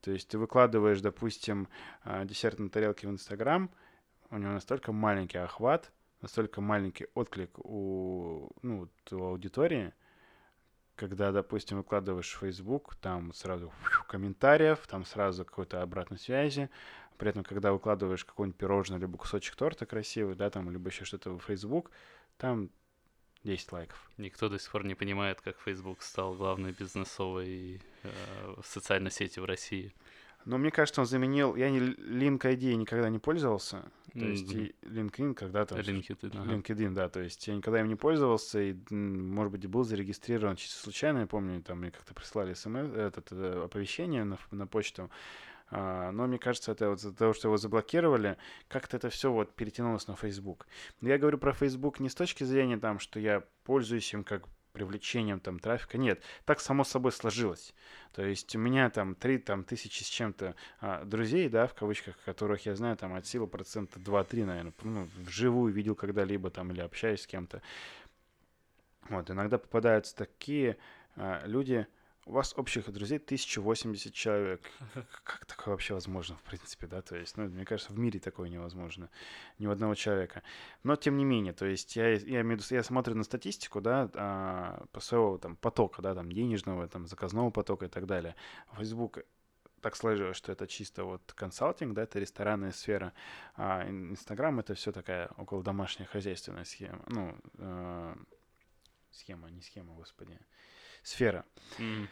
То есть ты выкладываешь, допустим, а, десерт на тарелке в Инстаграм, у него настолько маленький охват, настолько маленький отклик у, ну, вот у аудитории, когда, допустим, выкладываешь в Facebook, там сразу фью, комментариев, там сразу какой-то обратной связи. При этом, когда выкладываешь какое-нибудь пирожное, либо кусочек торта красивый, да, там, либо еще что-то в Facebook, там 10 лайков. Никто до сих пор не понимает, как Facebook стал главной бизнесовой э, социальной сетью в России. Но мне кажется, он заменил... Я не Link ID никогда не пользовался. То есть Мгм. и LinkedIn когда-то... LinkedIn, ага. LinkedIn, да, то есть я никогда им не пользовался, и, может быть, был зарегистрирован чисто случайно, я помню, там мне как-то прислали смс, этот, э, оповещение на, на почту, А, но мне кажется, это вот из-за того, что его заблокировали, как-то это все вот перетянулось на Facebook. Но я говорю про Facebook не с точки зрения там, что я пользуюсь им как привлечением там трафика, нет, так само собой сложилось. То есть у меня там три там, тысячи с чем-то а, друзей, да, в кавычках, которых я знаю там от силы процента 2-3, наверное, ну, вживую видел когда-либо там или общаюсь с кем-то. Вот, иногда попадаются такие а, люди, у вас общих друзей 1080 человек. Как такое вообще возможно, в принципе, да? То есть, ну, мне кажется, в мире такое невозможно. Ни у одного человека. Но, тем не менее, то есть, я, я, виду, я смотрю на статистику, да, а, по своего там потока, да, там, денежного, там, заказного потока и так далее. Facebook так сложилось, что это чисто вот консалтинг, да, это ресторанная сфера, а ин- Инстаграм это все такая около домашняя хозяйственная схема, ну, э, схема, не схема, господи, сфера. М.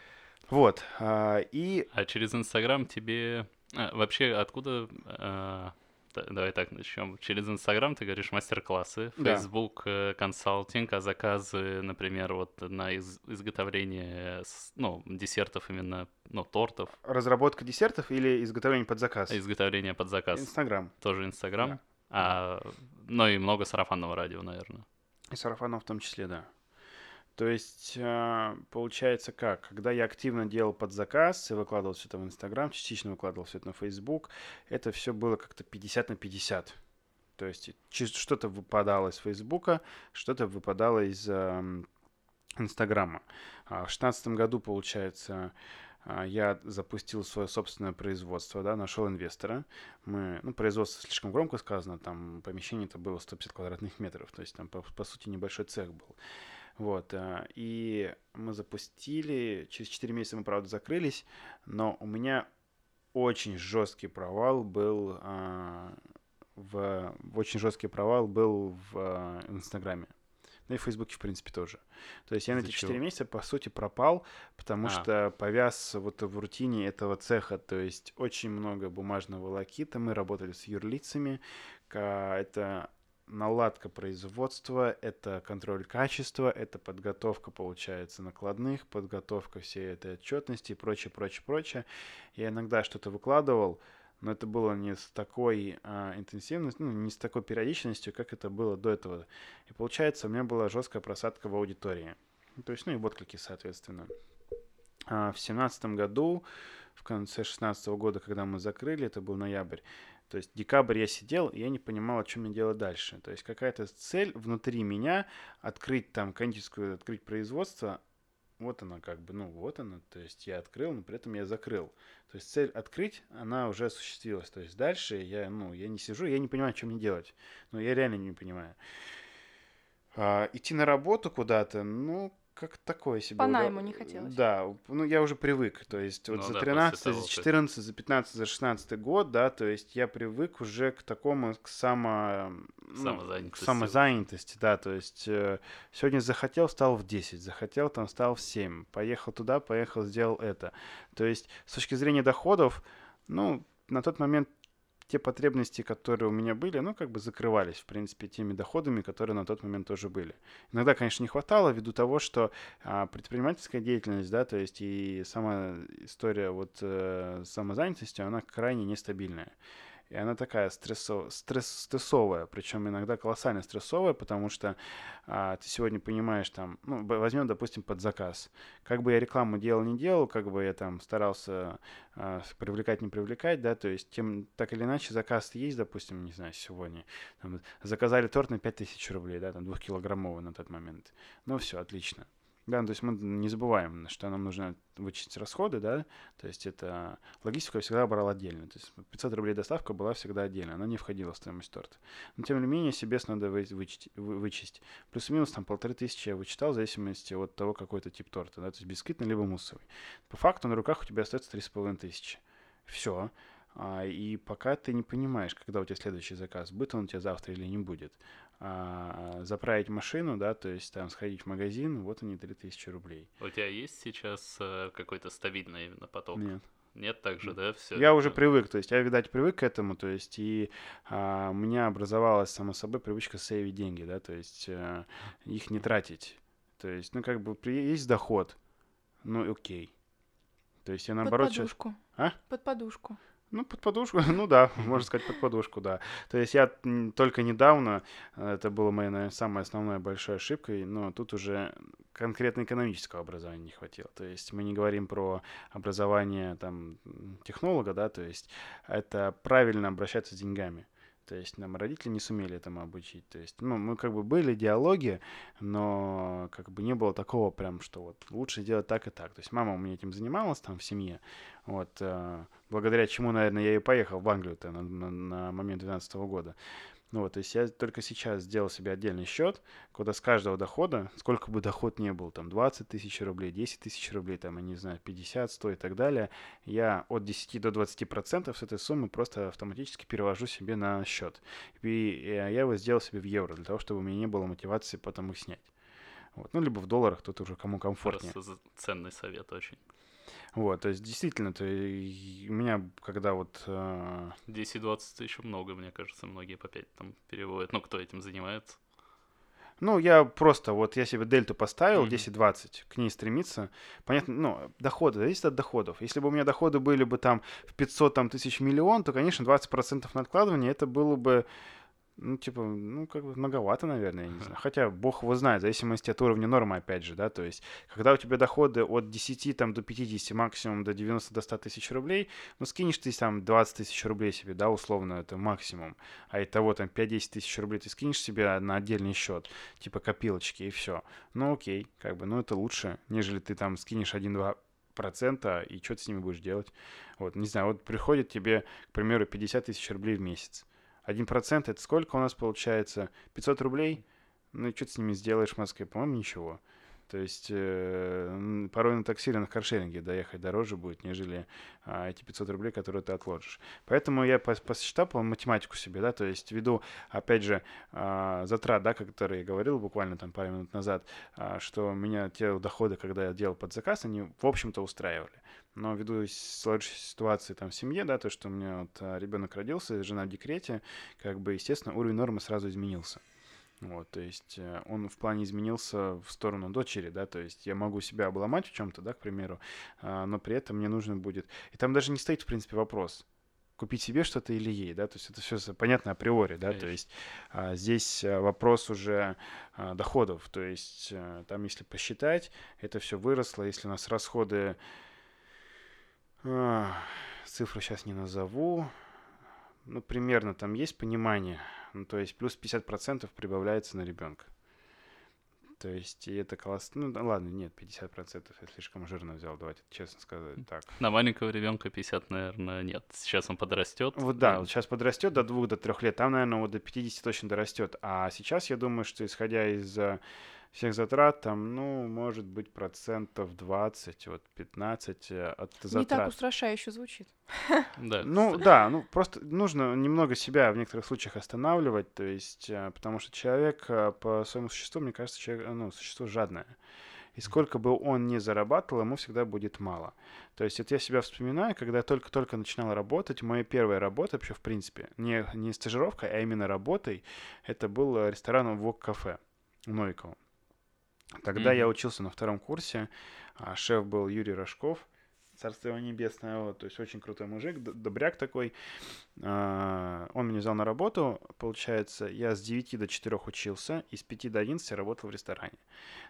Вот, а, и А через Инстаграм тебе... а, вообще, откуда... а, да- давай так начнем. Через Инстаграм ты говоришь мастер-классы, Да. Facebook э, консалтинг, а заказы, например, вот на из- изготовление, ну, десертов именно, ну, тортов, разработка десертов или изготовление под заказ? изготовление под заказ. Инстаграм. Тоже Инстаграм. Да. А, ну и много сарафанного радио, наверное. И сарафанов в том числе, да. То есть, а, получается как? Когда я активно делал под заказ и выкладывал все это в Инстаграм, частично выкладывал все это на Фейсбук, это все было как-то 50 на 50. То есть что-то выпадало из Фейсбука, что-то выпадало из ам, Инстаграма. А В шестнадцатом году, получается, а, я запустил свое собственное производство, да, нашел инвестора. Мы, ну, производство слишком громко сказано, там помещение это было 150 квадратных метров, то есть там, по, по сути, небольшой цех был. Вот, а, и мы запустили, через 4 месяца мы, правда, закрылись, но у меня очень жесткий провал был а, в, очень жесткий провал был в Инстаграме. Ну и в Фейсбуке, в принципе, тоже. То есть я на эти 4 месяца, по сути, пропал, потому а. что повяз вот в рутине этого цеха. То есть очень много бумажного лакита. Мы работали с юрлицами. Это наладка производства, это контроль качества, это подготовка, получается, накладных, подготовка всей этой отчетности и прочее, прочее, прочее. Я иногда что-то выкладывал, но это было не с такой а, интенсивностью, ну, не с такой периодичностью, как это было до этого. И получается, у меня была жесткая просадка в аудитории. То есть, ну и отклики, соответственно. А в семнадцатом году, в конце шестнадцатого года, когда мы закрыли, это был ноябрь, то есть декабрь я сидел, и я не понимал, о чем мне делать дальше. То есть какая-то цель внутри меня открыть там кондитерскую, открыть производство, вот она как бы, ну вот она, то есть я открыл, но при этом я закрыл. То есть цель открыть, она уже осуществилась. То есть дальше я, ну, я не сижу, я не понимаю, что мне делать. Ну, я реально не понимаю. А, идти на работу куда-то, ну, как такое себе. По найму не хотелось. Да, ну я уже привык, то есть вот ну, за да, 13, за 14, за 15, за 16 год, да, то есть я привык уже к такому, к само... самозанятости. К самозанятости, да, то есть э, сегодня захотел, встал в 10, захотел, там встал в 7, поехал туда, поехал, сделал это. То есть с точки зрения доходов, ну, на тот момент те потребности, которые у меня были, ну, как бы закрывались, в принципе, теми доходами, которые на тот момент тоже были. Иногда, конечно, не хватало ввиду того, что а, предпринимательская деятельность, да, то есть и сама история вот э, самозанятости, она крайне нестабильная. И она такая стрессов, стресс, стрессовая, причем иногда колоссально стрессовая, потому что а, ты сегодня понимаешь там, ну, возьмем, допустим, под заказ. Как бы я рекламу делал, не делал, как бы я там старался а, привлекать, не привлекать, да, то есть тем, так или иначе заказ есть, допустим, не знаю, сегодня. Там, заказали торт на 5000 рублей, да, там двухкилограммовый на тот момент. Ну все, отлично. Да, то есть мы не забываем, что нам нужно вычесть расходы, да, то есть это логистику я всегда брал отдельно, то есть 500 рублей доставка была всегда отдельно, она не входила в стоимость торта. Но тем не менее себе надо вычесть, вычесть. Плюс-минус там полторы тысячи я вычитал в зависимости от того, какой это тип торта, да, то есть бисквитный либо муссовый. По факту на руках у тебя остается три с половиной тысячи. Все. А, и пока ты не понимаешь, когда у тебя следующий заказ, будет он у тебя завтра или не будет, а, заправить машину, да, то есть там сходить в магазин, вот они 3000 рублей. У тебя есть сейчас э, какой-то стабильный именно поток? Нет. Нет, так же, да, все. Я уже привык, то есть я, видать, привык к этому, то есть и а, у меня образовалась, само собой, привычка сейвить деньги, да, то есть а, их не тратить. То есть, ну, как бы, есть доход, ну, окей. То есть я наоборот... Под подушку. Сейчас... А? Под подушку. Ну, под подушку, ну да, можно сказать, под подушку, да. То есть я только недавно, э, это была моя, наверное, самая основная большая ошибка, но тут уже конкретно экономического образования не хватило. То есть мы не говорим про образование там технолога, да, то есть это правильно обращаться с деньгами. То есть нам родители не сумели этому обучить. То есть, ну, мы как бы были диалоги, но как бы не было такого прям, что вот лучше делать так и так. То есть мама у меня этим занималась там в семье, вот, э, благодаря чему, наверное, я и поехал в Англию-то на, на, на момент 12 года. Ну вот, то есть я только сейчас сделал себе отдельный счет, куда с каждого дохода, сколько бы доход не был, там 20 тысяч рублей, 10 тысяч рублей, там, я не знаю, 50, 100 и так далее, я от 10 до 20 процентов с этой суммы просто автоматически перевожу себе на счет. И я его сделал себе в евро, для того, чтобы у меня не было мотивации потом их снять. Вот. Ну, либо в долларах, тут уже кому комфортнее. Просто ценный совет очень. Вот, то есть действительно, то у меня, когда вот... Э... 10-20 еще много, мне кажется, многие по 5 там переводят. Ну, кто этим занимается? Ну, я просто, вот я себе дельту поставил, mm-hmm. 10-20, к ней стремиться. Понятно, ну, доходы, зависит от доходов. Если бы у меня доходы были бы там в 500 там, тысяч миллион, то, конечно, 20% на откладывание, это было бы ну, типа, ну, как бы многовато, наверное, я не знаю. Хотя бог его знает, в зависимости от уровня нормы, опять же, да, то есть, когда у тебя доходы от 10 там, до 50, максимум до 90, до 100 тысяч рублей, ну, скинешь ты там 20 тысяч рублей себе, да, условно, это максимум, а и того там 5-10 тысяч рублей ты скинешь себе на отдельный счет, типа копилочки, и все. Ну, окей, как бы, ну, это лучше, нежели ты там скинешь 1-2 процента, и что ты с ними будешь делать? Вот, не знаю, вот приходит тебе, к примеру, 50 тысяч рублей в месяц. Один процент это сколько у нас получается? 500 рублей? Ну и что ты с ними сделаешь в Москве? По-моему, ничего. То есть э, порой на такси или на каршеринге доехать дороже будет, нежели а, эти 500 рублей, которые ты отложишь. Поэтому я посчитал по математику себе, да, то есть ввиду, опять же, а, затрат, да, которые я говорил буквально там пару минут назад, а, что меня те доходы, когда я делал под заказ, они, в общем-то, устраивали. Но ввиду сложившейся ситуации там в семье, да, то, что у меня вот а, ребенок родился, жена в декрете, как бы, естественно, уровень нормы сразу изменился. Вот, то есть э, он в плане изменился в сторону дочери, да, то есть я могу себя обломать в чем-то, да, к примеру, а, но при этом мне нужно будет... И там даже не стоит, в принципе, вопрос, купить себе что-то или ей, да, то есть это все понятно априори, да, Конечно. то есть а, здесь э, вопрос уже а, доходов, то есть а, там, если посчитать, это все выросло, если у нас расходы, цифру сейчас не назову, ну, примерно там есть понимание, ну, то есть плюс 50% прибавляется на ребенка. То есть, и это класс... Ну, да, ладно, нет, 50% я слишком жирно взял, давайте честно сказать так. На маленького ребенка 50, наверное, нет. Сейчас он подрастет. Вот да, вот сейчас подрастет до 2 до 3 лет, там, наверное, вот до 50 точно дорастет. А сейчас я думаю, что исходя из всех затрат, там, ну, может быть, процентов 20, вот 15 э, от затрат. Не так устрашающе звучит. Да. Ну, да, ну, просто нужно немного себя в некоторых случаях останавливать, то есть, э, потому что человек э, по своему существу, мне кажется, человек, ну, существо жадное. И сколько бы он ни зарабатывал, ему всегда будет мало. То есть вот я себя вспоминаю, когда я только-только начинал работать, моя первая работа вообще, в принципе, не, не стажировкой, а именно работой, это был ресторан в Новиково. Тогда mm-hmm. я учился на втором курсе, а шеф был Юрий Рожков, царство его небесное, вот, то есть очень крутой мужик, добряк такой. А, он меня взял на работу, получается, я с 9 до 4 учился, и с 5 до 11 работал в ресторане.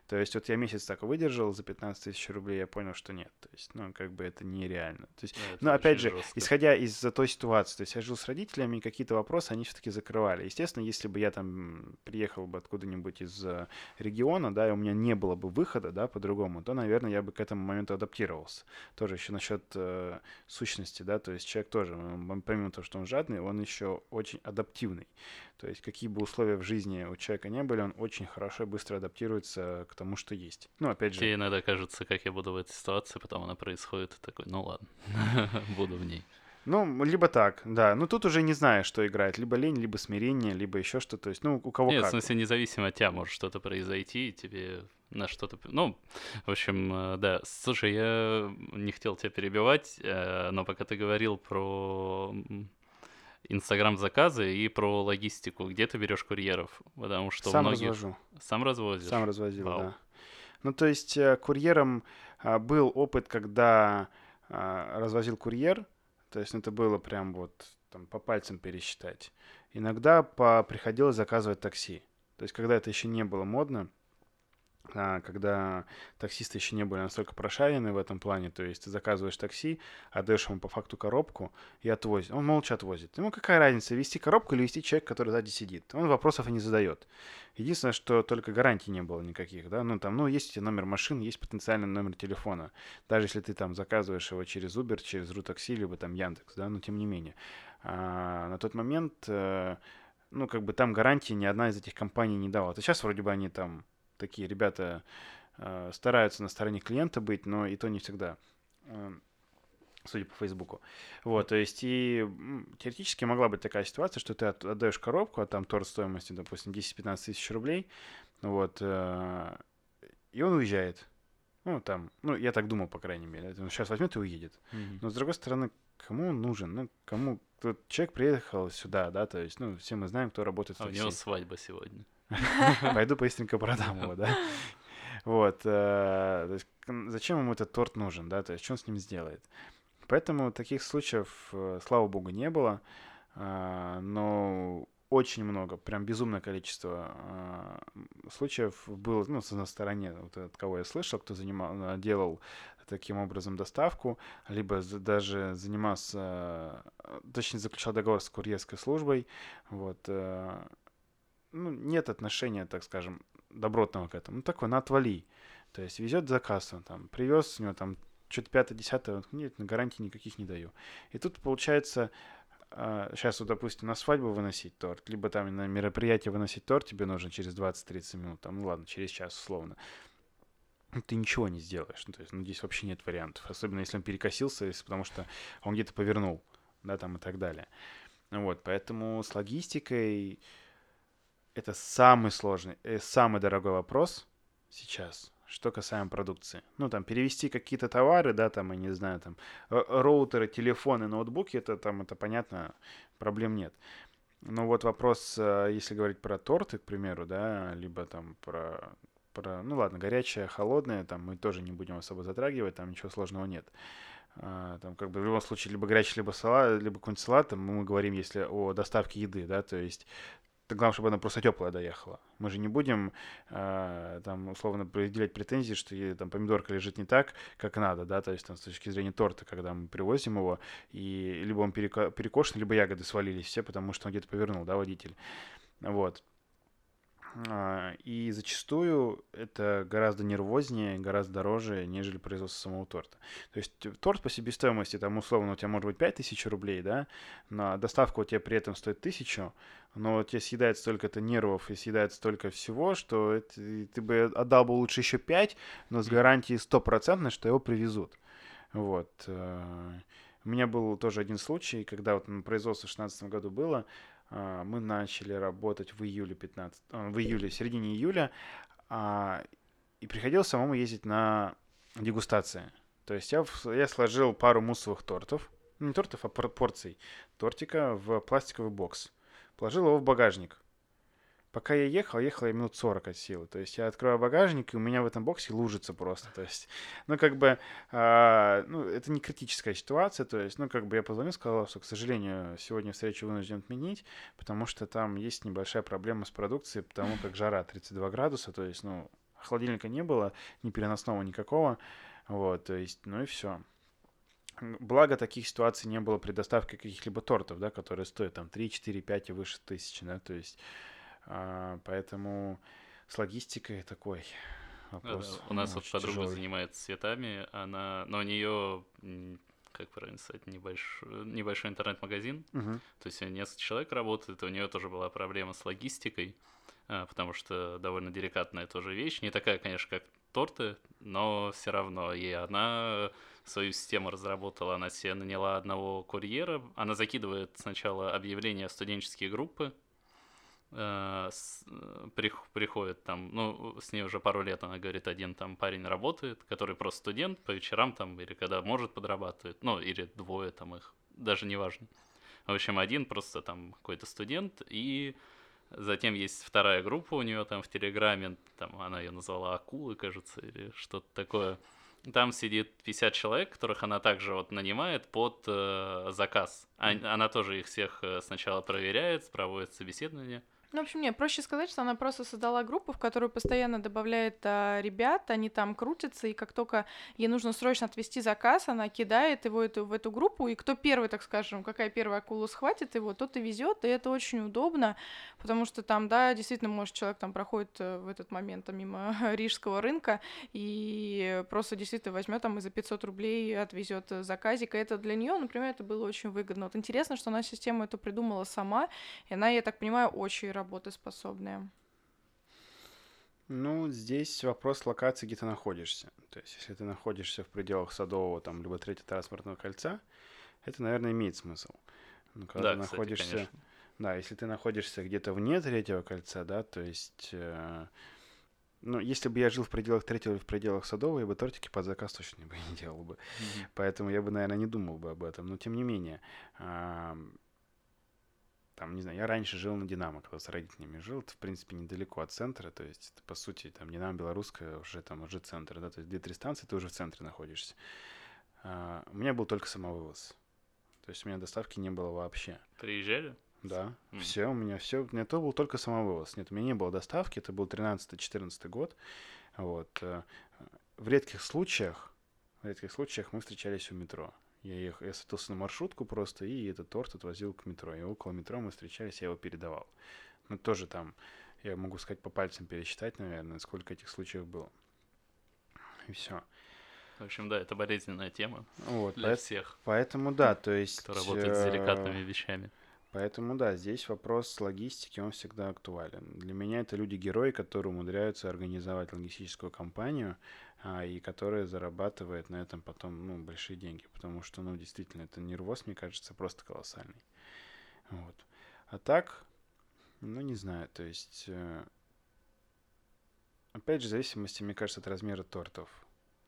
То есть вот я месяц так выдержал, за 15 тысяч рублей я понял, что нет. То есть, ну, как бы это нереально. То есть, да, ну, опять же, жестко. исходя из той ситуации, то есть я жил с родителями, какие-то вопросы они все-таки закрывали. Естественно, если бы я там приехал бы откуда-нибудь из э, региона, да, и у меня не было бы выхода, да, по-другому, то, наверное, я бы к этому моменту адаптировался. Тоже еще насчет э, сущности, да, то есть человек тоже, помимо того, что он жадный, он еще очень адаптивный. То есть какие бы условия в жизни у человека не были, он очень хорошо и быстро адаптируется к тому, что есть. Ну, опять же... Тебе иногда кажется, как я буду в этой ситуации, потом она происходит, и такой, ну ладно, буду в ней. Ну, либо так, да. Ну, тут уже не знаешь, что играет. Либо лень, либо смирение, либо еще что-то. То есть, ну, у кого Нет, как. в смысле, независимо от тебя может что-то произойти, и тебе на что-то... Ну, в общем, э, да. Слушай, я не хотел тебя перебивать, э, но пока ты говорил про Инстаграм-заказы и про логистику. Где ты берешь курьеров? Потому что Сам многих... развожу. Сам развозишь? Сам развозил, Вау. да. Ну, то есть э, курьером а, был опыт, когда а, развозил курьер, то есть это было прям вот там по пальцам пересчитать. Иногда по, приходилось заказывать такси. То есть когда это еще не было модно, когда таксисты еще не были настолько прошарены в этом плане, то есть ты заказываешь такси, отдаешь ему по факту коробку и отвозит. Он молча отвозит. Ему какая разница, вести коробку или вести человек, который сзади сидит? Он вопросов и не задает. Единственное, что только гарантий не было никаких, да, ну там, ну есть номер машины, есть потенциальный номер телефона. Даже если ты там заказываешь его через Uber, через Рутакси, либо там Яндекс, да, но тем не менее. А, на тот момент, э, ну как бы там гарантии ни одна из этих компаний не давала. А сейчас вроде бы они там такие ребята э, стараются на стороне клиента быть, но и то не всегда, э, судя по Фейсбуку. Вот, то есть и теоретически могла быть такая ситуация, что ты отдаешь коробку, а там торт стоимостью, допустим, 10-15 тысяч рублей, вот, э, и он уезжает. Ну, там, ну, я так думал, по крайней мере. Он сейчас возьмет и уедет. Mm-hmm. Но, с другой стороны, кому он нужен? Ну, кому... Тут человек приехал сюда, да, то есть, ну, все мы знаем, кто работает в такси. А у него свадьба сегодня. Пойду быстренько продам его, да. Вот. Э, то есть, зачем ему этот торт нужен, да, то есть, что он с ним сделает? Поэтому таких случаев, э, слава богу, не было, э, но очень много, прям безумное количество случаев было, ну, на стороне, вот от кого я слышал, кто занимал, делал таким образом доставку, либо даже занимался, точнее, заключал договор с курьерской службой, вот, ну, нет отношения, так скажем, добротного к этому. Ну, такой, на отвали. То есть везет заказ, он там привез, у него там что-то пятое, десятое, нет, на гарантии никаких не даю. И тут получается, сейчас вот, допустим, на свадьбу выносить торт, либо там на мероприятие выносить торт тебе нужно через 20-30 минут, там, ну ладно, через час условно. Ты ничего не сделаешь. Ну, то есть, ну, здесь вообще нет вариантов. Особенно если он перекосился, если, потому что он где-то повернул, да, там и так далее. Вот, поэтому с логистикой это самый сложный, э, самый дорогой вопрос сейчас, что касаемо продукции. Ну, там, перевести какие-то товары, да, там, я не знаю, там, роутеры, телефоны, ноутбуки, это там, это понятно, проблем нет. Но вот вопрос, э, если говорить про торты, к примеру, да, либо там про, про ну ладно, горячее, холодное, там мы тоже не будем особо затрагивать, там ничего сложного нет. А, там как бы в любом случае либо горячий, либо салат, либо какой-нибудь салат, там мы говорим, если о доставке еды, да, то есть главное, чтобы она просто теплая доехала. Мы же не будем э, там условно определять претензии, что там помидорка лежит не так, как надо, да, то есть там с точки зрения торта, когда мы привозим его, и либо он перекошен, либо ягоды свалились все, потому что он где-то повернул, да, водитель. Вот. А, и зачастую это гораздо нервознее, гораздо дороже, нежели производство самого торта. То есть торт по себестоимости, там условно у тебя может быть 5000 рублей, да, но доставка у тебя при этом стоит 1000, но тебе съедает столько-то нервов и съедает столько всего, что это, ты бы отдал бы лучше еще 5, но с гарантией стопроцентной, что его привезут. Вот. Э, у меня был тоже один случай, когда вот на производство в 2016 году было, мы начали работать в июле 15, а, в июле, середине июля, а, и приходилось самому ездить на дегустации. То есть я, я сложил пару муссовых тортов, не тортов, а порций тортика в пластиковый бокс. Положил его в багажник. Пока я ехал, ехал я минут 40 от силы. То есть я открываю багажник, и у меня в этом боксе лужится просто. То есть, ну, как бы, э, ну, это не критическая ситуация. То есть, ну, как бы я позвонил, сказал, что, к сожалению, сегодня встречу вынужден отменить, потому что там есть небольшая проблема с продукцией, потому как жара 32 градуса. То есть, ну, холодильника не было, ни переносного никакого. Вот, то есть, ну и все. Благо, таких ситуаций не было при доставке каких-либо тортов, да, которые стоят там 3, 4, 5 и выше тысячи, да, то есть поэтому с логистикой такой вопрос. Да, да. У нас вот подруга тяжелый. занимается цветами, она, но у нее как правильно сказать, небольшой, небольшой интернет-магазин. Uh-huh. То есть несколько человек работает, у нее тоже была проблема с логистикой, а, потому что довольно деликатная тоже вещь. Не такая, конечно, как торты, но все равно. И она свою систему разработала, она себе наняла одного курьера. Она закидывает сначала объявления в студенческие группы, с, при, приходит там, ну, с ней уже пару лет, она говорит, один там парень работает, который просто студент, по вечерам там, или когда может подрабатывает, ну, или двое там их, даже не важно. В общем, один просто там какой-то студент, и затем есть вторая группа у нее там в Телеграме, там она ее назвала Акулы, кажется, или что-то такое. Там сидит 50 человек, которых она также вот нанимает под э, заказ. А, она тоже их всех э, сначала проверяет, проводит собеседование. Ну, в общем, нет, проще сказать, что она просто создала группу, в которую постоянно добавляет а, ребят, они там крутятся, и как только ей нужно срочно отвести заказ, она кидает его эту, в эту группу, и кто первый, так скажем, какая первая акула схватит его, тот и везет, и это очень удобно, потому что там, да, действительно, может, человек там проходит э, в этот момент там, мимо рижского рынка, и просто действительно возьмет там и за 500 рублей отвезет заказик, и это для нее, например, это было очень выгодно. Вот интересно, что она систему эту придумала сама, и она, я так понимаю, очень работоспособные? Ну, здесь вопрос локации, где ты находишься. То есть, если ты находишься в пределах Садового, там, либо Третьего транспортного кольца, это, наверное, имеет смысл. Но когда да, ты кстати, находишься... Конечно. Да, если ты находишься где-то вне Третьего кольца, да, то есть... Э, ну, если бы я жил в пределах Третьего или в пределах Садового, я бы тортики под заказ точно бы не делал бы. Mm-hmm. Поэтому я бы, наверное, не думал бы об этом. Но, тем не менее... Там, не знаю, я раньше жил на Динамо, когда с родителями жил, это, в принципе, недалеко от центра, то есть, это, по сути, там, Динамо Белорусская уже там, уже центр, да, то есть, две-три станции, ты уже в центре находишься. А, у меня был только самовывоз, то есть, у меня доставки не было вообще. Приезжали? Да, mm. все, у меня все, у меня то был только самовывоз, нет, у меня не было доставки, это был 13-14 год, вот. Э, в редких случаях, в редких случаях мы встречались у метро, я, ехал, я садился на маршрутку просто и этот торт отвозил к метро. И около метро мы встречались, я его передавал. Но тоже там, я могу сказать, по пальцам пересчитать, наверное, сколько этих случаев было. И все. В общем, да, это болезненная тема Вот, для поэт- всех, поэтому да, то есть... кто работает с э, деликатными вещами. Поэтому да, здесь вопрос логистики, он всегда актуален. Для меня это люди-герои, которые умудряются организовать логистическую компанию, а, и которая зарабатывает на этом потом, ну, большие деньги. Потому что, ну, действительно, это нервоз, мне кажется, просто колоссальный. Вот. А так, ну, не знаю, то есть... э, Опять же, в зависимости, мне кажется, от размера тортов.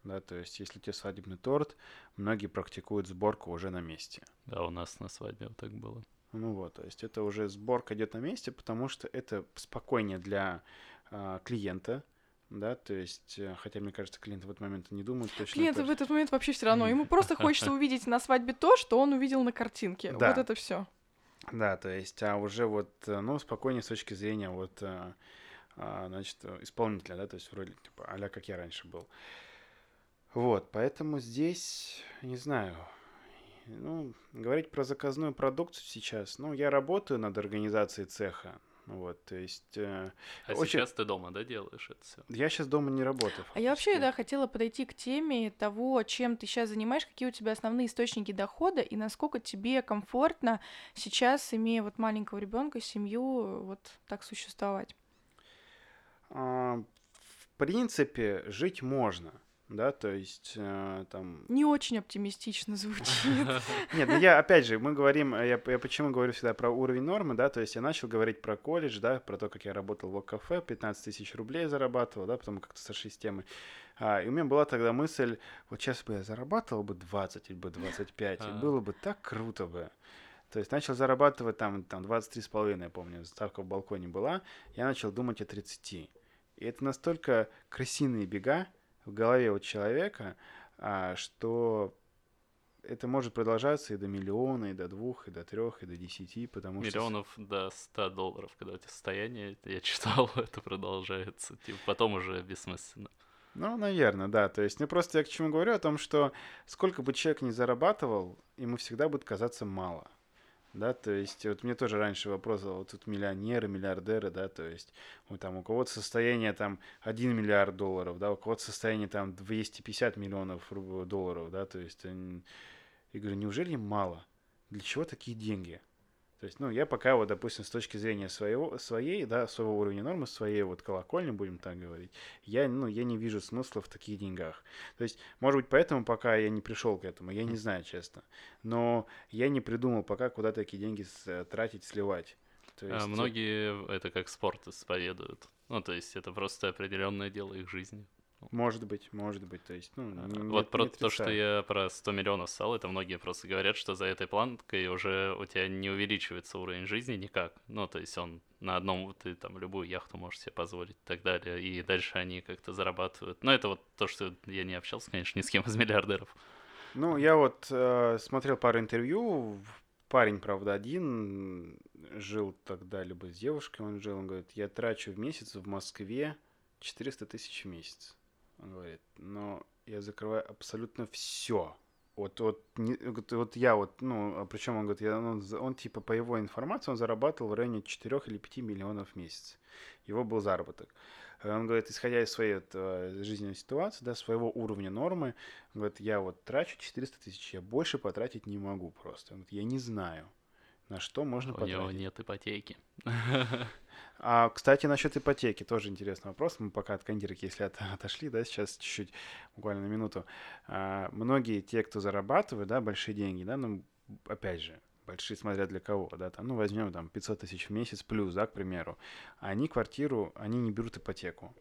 Да, то есть, если у тебя свадебный торт, многие практикуют сборку уже на месте. Да, у нас на свадьбе вот так было. Ну вот, то есть это уже сборка идет на месте, потому что это спокойнее для а, клиента, да, то есть, э, хотя мне кажется, клиенты в этот момент не думают точно. Клиенту то в этот момент вообще все равно. Ему просто хочется увидеть на свадьбе то, что он увидел на картинке. Да. Вот это все. Да, то есть, а уже вот, э, ну, спокойнее с точки зрения вот, э, а, значит, исполнителя, да, то есть вроде типа а как я раньше был. Вот, поэтому здесь, не знаю, ну, говорить про заказную продукцию сейчас, ну, я работаю над организацией цеха, вот, то есть, э, А Очень- сейчас ты дома, да, делаешь это все? я сейчас дома не работаю. А я вообще, да, хотела подойти к теме того, чем ты сейчас занимаешь, какие у тебя основные источники дохода и насколько тебе комфортно сейчас, имея вот маленького ребенка, семью, вот так существовать. А, В принципе, жить можно, да, то есть э, там... Не очень оптимистично звучит. Нет, ну я, опять же, мы говорим, я, я почему говорю всегда про уровень нормы, да, то есть я начал говорить про колледж, да, про то, как я работал в кафе, 15 тысяч рублей зарабатывал, да, потом как-то сошли с темы. А, и у меня была тогда мысль, вот сейчас бы я зарабатывал бы 20 или бы 25, и А. было бы так круто бы. То есть начал зарабатывать там, там 23,5, я помню, ставка в балконе была, я начал думать о 30. И это настолько крысиные бега в голове у человека, а, что это может продолжаться и до миллиона, и до двух, и до трех, и до десяти, потому что... Миллионов до 100 долларов, когда у тебя состояние, я читал, это продолжается. Типа, потом уже бессмысленно. Ну, наверное, да. То есть, ну просто я к чему говорю, о том, что сколько бы человек ни зарабатывал, ему всегда будет казаться мало. Да, то есть, вот мне тоже раньше вопрос, вот тут миллионеры, миллиардеры, да, то есть, вот там у кого-то состояние там 1 миллиард долларов, да, у кого-то состояние там 250 миллионов долларов, да, то есть, я говорю, неужели мало? Для чего такие деньги? То есть, ну, я пока вот, допустим, с точки зрения своего, своей, да, своего уровня нормы, своей вот колокольни, будем так говорить, я, ну, я не вижу смысла в таких деньгах. То есть, может быть, поэтому пока я не пришел к этому, я не знаю, честно. Но я не придумал пока, куда такие деньги э, тратить, сливать. То А есть, э, многие это как спорт исповедуют. Ну, то есть это просто определенное дело их жизни. Может быть, может быть, то есть, ну, А, не- вот не- про не то, что я про 100 миллионов сказал, это многие просто говорят, что за этой планкой уже у тебя не увеличивается уровень жизни никак. Ну, то есть он на одном, ты там любую яхту можешь себе позволить и так далее. И дальше они как-то зарабатывают. Но это вот то, что я не общался, конечно, ни с кем из миллиардеров. Ну, я вот э, смотрел пару интервью. Парень, правда, один жил тогда, либо с девушкой он жил. Он говорит, я трачу в месяц в Москве 400 тысяч в месяц. Он говорит, но я закрываю абсолютно все. Вот, вот, не- вот, вот я вот, ну, причем он говорит, я, он, за- он, типа, по его информации, он зарабатывал в районе 4 или 5 миллионов в месяц. Его был заработок. Э, Он говорит, исходя из своей вот, э, жизненной ситуации, да, своего уровня нормы, он говорит, я вот трачу 400 тысяч, я больше потратить не могу просто. Он говорит, я не знаю, на что можно У потратить. него нет ипотеки. А, кстати, насчет ипотеки тоже интересный вопрос. Мы пока от кондирки, если от- отошли, да, сейчас чуть-чуть, буквально на минуту. А, многие те, кто зарабатывают, да, большие деньги, да, ну, опять же, большие, смотря для кого, да, там, ну, возьмем там 500 тысяч в месяц плюс, да, к примеру, они квартиру, они не берут ипотеку.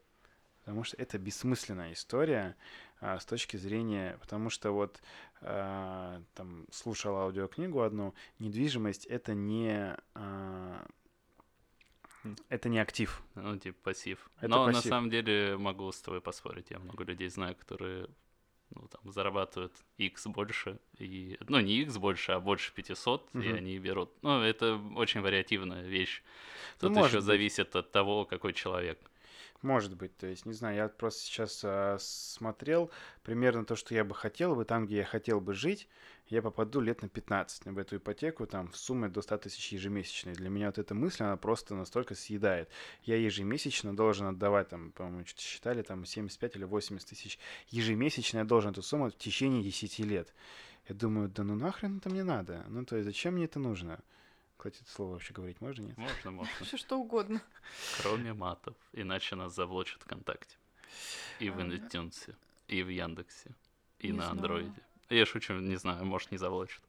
Потому что это бессмысленная история а, с точки зрения, потому что вот а, там слушал аудиокнигу одну, недвижимость это не а, это не актив. Ну, типа пассив. Это Но на пассив. самом деле могу с тобой поспорить. Я много людей знаю, которые ну, там, зарабатывают X больше. И, ну, не X больше, а больше 500, и Мгм. они берут. Ну, это очень вариативная вещь. Ну, Тут может еще быть. зависит от того, какой человек. Может быть, то есть, не знаю, я просто сейчас а, смотрел примерно то, что я бы хотел бы, там, где я хотел бы жить, я попаду лет на 15 в эту ипотеку, там, в сумме до 100 тысяч ежемесячной. Для меня вот эта мысль, она просто настолько съедает. Я ежемесячно должен отдавать, там, по-моему, что-то считали, там, 75 или 80 тысяч ежемесячно я должен эту сумму в течение 10 лет. Я думаю, да ну нахрен это мне надо? Ну, то есть, зачем мне это нужно? Кстати, это слово вообще говорить можно, нет? Можно, можно. Все что угодно. Кроме матов, иначе нас заблочат ВКонтакте. И в А, iTunes, и в Яндексе, и на. Андроиде. Я шучу, не знаю, может, не заблочат.